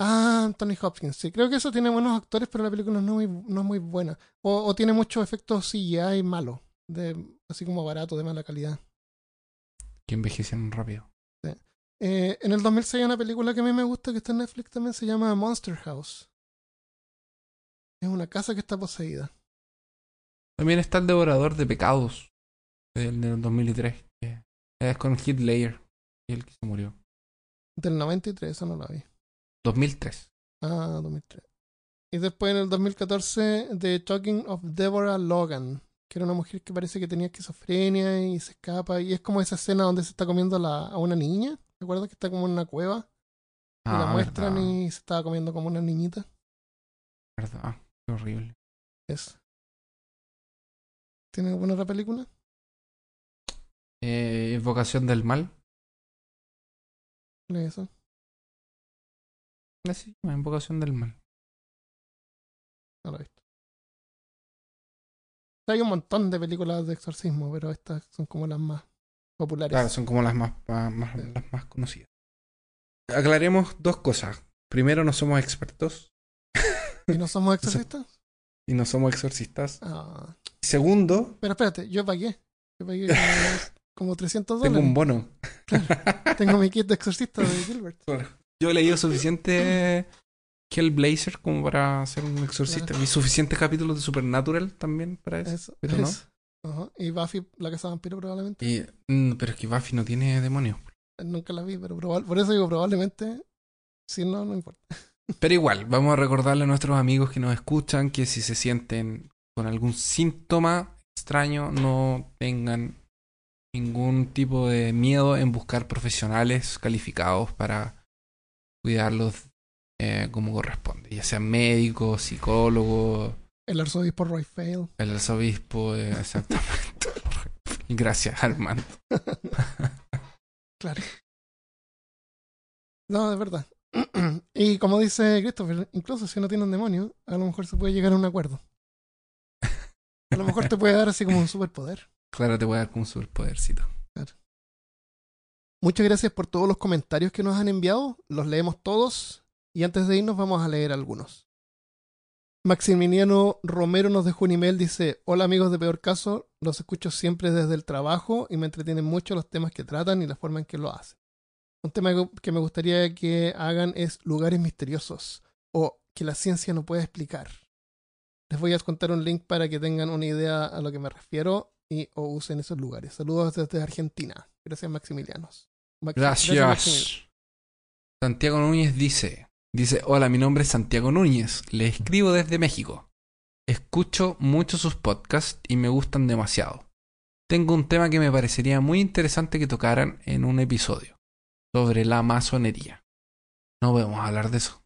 Ah, Anthony Hopkins. Sí, creo que eso tiene buenos actores, pero la película no es muy, no es muy buena. O, o tiene muchos efectos CGI malos, de, así como barato, de mala calidad. Que envejecieron rápido. Eh, en el 2006 hay una película que a mí me gusta que está en Netflix también, se llama Monster House. Es una casa que está poseída. También está el Devorador de Pecados. El del 2003. que es con Heath Ledger. Y el que se murió. Del 93, esa no la vi. 2003. Ah, 2003. Y después en el 2014, The Talking of Deborah Logan, que era una mujer que parece que tenía esquizofrenia y se escapa. Y es como esa escena donde se está comiendo a, la- a una niña. ¿Te acuerdas que está como en una cueva? Y la Ah, muestran verdad, y se estaba comiendo como una niñita. verdad. Ah, Qué horrible. Es. ¿Tiene alguna otra película? Eh, Invocación del Mal. ¿Cuál es eso? Así se llama, Invocación del Mal. No la he visto. Hay un montón de películas de exorcismo, pero estas son como las más populares. Claro, son como las más, más- más- las más conocidas. Aclaremos dos cosas. Primero, no somos expertos ¿Y no somos exorcistas? y no somos exorcistas. Ah. Segundo, Pero espérate, yo pagué. Yo pagué como, como 300 tengo dólares. un bono. Tengo mi kit de exorcista de Gilbert. Yo he leído suficiente Hellblazer como para ser un exorcista. Claro. Vi suficientes capítulos de Supernatural también para eso. Eso, pero no. eso. Ajá. Y Buffy, la casa vampiro, probablemente. Y, mm, pero es que Buffy no tiene demonios. Nunca la vi, pero probable, por eso digo probablemente. Si no, no importa. Pero igual, vamos a recordarle a nuestros amigos que nos escuchan que si se sienten con algún síntoma extraño, no tengan ningún tipo de miedo en buscar profesionales calificados para cuidarlos eh, como corresponde, ya sean médicos, psicólogos, El arzobispo Roy Fail. el arzobispo, eh, exactamente. Gracias, Armando. Claro. No, de verdad. y como dice Christopher, incluso si no tiene un demonio, a lo mejor se puede llegar a un acuerdo. A lo mejor te puede dar así como un superpoder. Claro, te voy a dar un superpodercito. Muchas gracias por todos los comentarios que nos han enviado. Los leemos todos. Y antes de irnos vamos a leer algunos. Maximiliano Romero nos dejó un email. Dice, hola amigos de Peor Caso. Los escucho siempre desde el trabajo y me entretienen mucho los temas que tratan y la forma en que lo hacen. Un tema que me gustaría que hagan es lugares misteriosos o que la ciencia no puede explicar. Les voy a contar un link para que tengan una idea a lo que me refiero y o usen esos lugares. Saludos desde Argentina. Gracias Maximilianos. Maxi- Gracias. Maximiliano. Santiago Núñez dice, dice, hola, mi nombre es Santiago Núñez, le escribo desde México. Escucho mucho sus podcasts y me gustan demasiado. Tengo un tema que me parecería muy interesante que tocaran en un episodio, sobre la masonería. No podemos hablar de eso.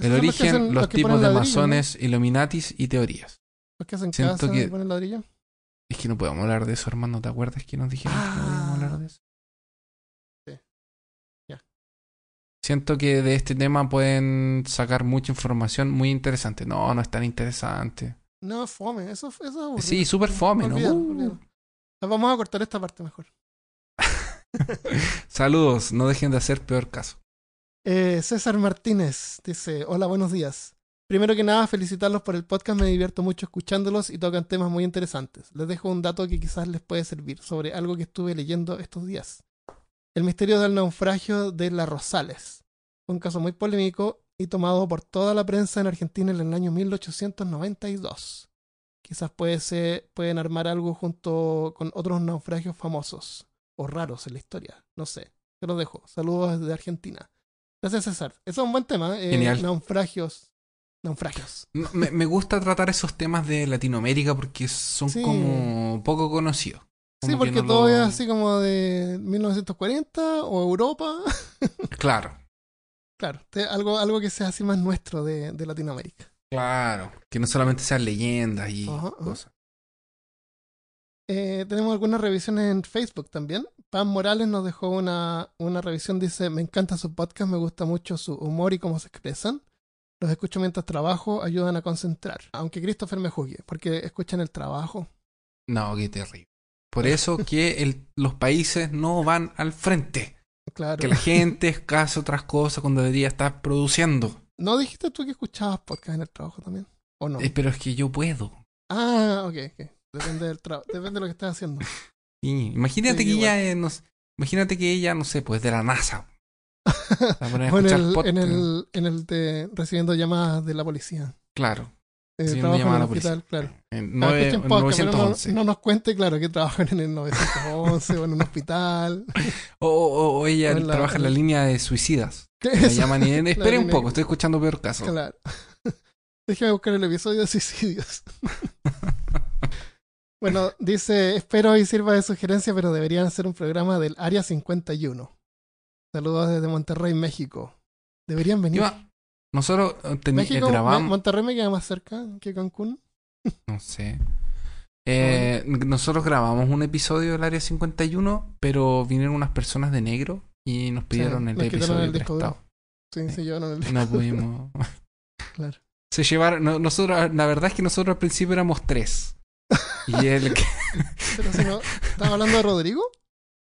El origen, los tipos de ladrillo, ¿no? masones, illuminatis y teorías. Los que hacen Siento casa que- ponen ladrillo. Es que no podemos hablar de eso, hermano. ¿Te acuerdas que nos dijeron que no podíamos Ah. hablar de eso? Sí. Ya. Siento que de este tema pueden sacar mucha información muy interesante. No, no es tan interesante. No, fome. Eso, eso es aburrido. Sí, súper fome, ¿no? Uh. olvídalo. Vamos a cortar esta parte mejor. Saludos, no dejen de hacer peor caso. Eh, César Martínez dice, hola, buenos días. Primero que nada, felicitarlos por el podcast, me divierto mucho escuchándolos y tocan temas muy interesantes. Les dejo un dato que quizás les puede servir sobre algo que estuve leyendo estos días. El misterio del naufragio de la Rosales. Un caso muy polémico y tomado por toda la prensa en Argentina en el año 1892. Quizás puede ser, pueden armar algo junto con otros naufragios famosos o raros en la historia. No sé. Te lo dejo. Saludos desde Argentina. Gracias, César. Eso es un buen tema. eh, Genial. Naufragios. Naufragios. Me, me gusta tratar esos temas de Latinoamérica porque son Sí. como poco conocidos. Sí, Como porque no todo lo- es así como de 1940 o Europa. Claro, claro, te- algo, algo que sea así más nuestro de, de Latinoamérica. claro. Que no solamente sean leyendas y Ajá, ajá. cosas. Eh, tenemos algunas revisiones en Facebook también. Pam Morales nos dejó una, una revisión. Dice: Me encanta su podcast, me gusta mucho su humor y cómo se expresan. Los escucho mientras trabajo, ayudan a concentrar. Aunque Christopher me juzgue, porque escuchan el trabajo. No, qué terrible. Por eso que el- los países no van al frente. Claro. Que la gente hace otras cosas cuando debería estar produciendo. ¿No dijiste tú que escuchabas podcast en el trabajo también? ¿O no? Eh, pero es que yo puedo. Ah, ok, ok. Depende del trabajo. Depende de lo que estés haciendo. Sí, imagínate Sí, que igual. ella, eh, no sé, imagínate que ella, no sé, pues de la NASA. En el, en el, en el de recibiendo llamadas de la policía. Claro. Eh, Recibiendo la policía. hospital, claro. En Ah, en podcast, no, 911. no nos cuente, claro, que trabajan en el 911 o en un hospital. O, o- o ella o en la- trabaja en la línea de suicidas. ¿Qué Me llaman y espere un poco, estoy escuchando peor caso. Claro. Déjame buscar el episodio de suicidios. bueno, dice, espero y sirva de sugerencia, pero deberían hacer un programa del Área 51. Saludos desde Monterrey, México. Deberían venir. Iba- nosotros eh, eh, México, grabamos, Monterrey me queda más cerca que Cancún. no sé. Eh, nosotros grabamos un episodio del Área 51, pero vinieron unas personas de negro y nos pidieron el nos episodio el disco prestado. Sí, sí, yo no No pudimos. Claro. Se llevaron, no- nosotros, la verdad es que nosotros al principio éramos tres. Y él, Pero si no, ¿estamos hablando de Rodrigo?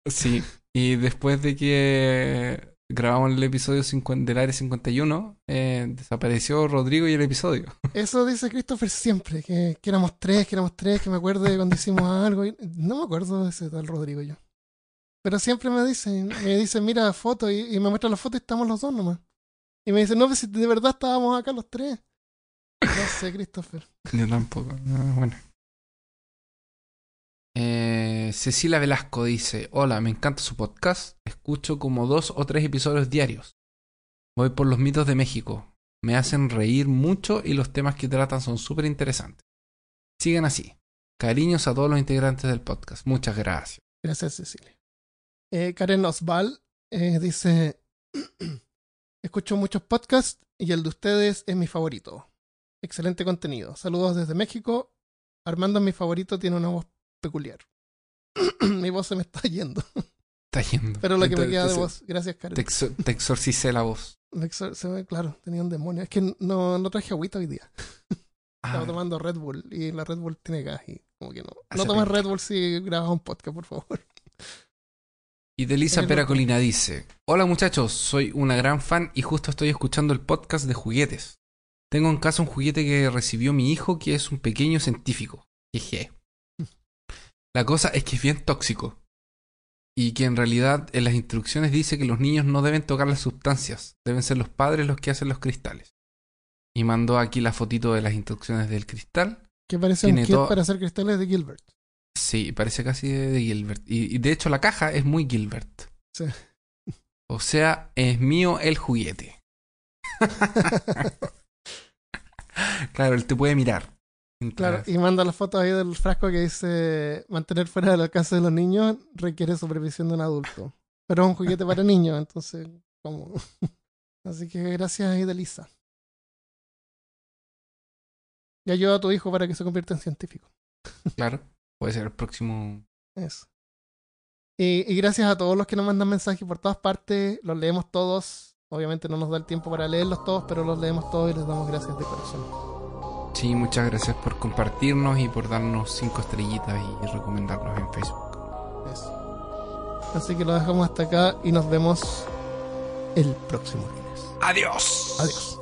sí. Y después de que grabamos el episodio 50 del Área 51, eh, desapareció Rodrigo y el episodio. Eso dice Christopher siempre, que, que éramos tres, que éramos tres, que me acuerdo de cuando hicimos algo. y- no me acuerdo de ese tal Rodrigo yo. Pero siempre me dice, me dice, mira foto y, y me muestra la foto y estamos los dos nomás. Y me dice, no, pues si de verdad estábamos acá los tres. No sé, Christopher. Yo tampoco. no, bueno. Eh, Cecilia Velasco dice: Hola, me encanta su podcast. Escucho como dos o tres episodios diarios. Voy por los mitos de México. Me hacen reír mucho y los temas que tratan son súper interesantes. Sigan así. Cariños a todos los integrantes del podcast. Muchas gracias. Gracias, Cecilia. Eh, Karen Osval eh, dice: Escucho muchos podcasts y el de ustedes es mi favorito. Excelente contenido. Saludos desde México. Armando es mi favorito, tiene una voz peculiar. mi voz se me está yendo. Está yendo. Pero lo que me queda te- de voz. Gracias, Karen. Te, exor- te exorcicé la voz. Me exor- se ve, claro, tenía un demonio. Es que no, no traje agüita hoy día. Estaba Ah, tomando Red Bull y la Red Bull tiene gas y como que no. No tomes. Red Bull si grabas un podcast, por favor. Y Delisa Peracolina dice: Hola muchachos, soy una gran fan y justo estoy escuchando el podcast de juguetes. Tengo en casa un juguete que recibió mi hijo que es un pequeño científico. Jeje. La cosa es que es bien tóxico. Y que en realidad en las instrucciones dice que los niños no deben tocar las sustancias, deben ser los padres los que hacen los cristales. Y mandó aquí la fotito de las instrucciones del cristal. Que parece un Tiene kit todo- para hacer cristales de Gilbert. Sí, parece casi de, de Gilbert. Y, y de hecho la caja es muy Gilbert. Sí. O sea, es mío el juguete. claro, él te puede mirar. Claro, y manda la foto ahí del frasco que dice mantener fuera del alcance de los niños requiere supervisión de un adulto. Pero es un juguete para niños, entonces, ¿cómo? Así que gracias ahí de Lisa. Y ayuda a tu hijo para que se convierta en científico. Claro, puede ser el próximo. Eso. Y, y gracias a todos los que nos mandan mensajes por todas partes, los leemos todos. Obviamente no nos da el tiempo para leerlos todos, pero los leemos todos y les damos gracias de corazón. Sí, muchas gracias por compartirnos y por darnos cinco estrellitas y recomendarnos en Facebook. Eso. Así que lo dejamos hasta acá y nos vemos el próximo lunes. ¡Adiós! Adiós.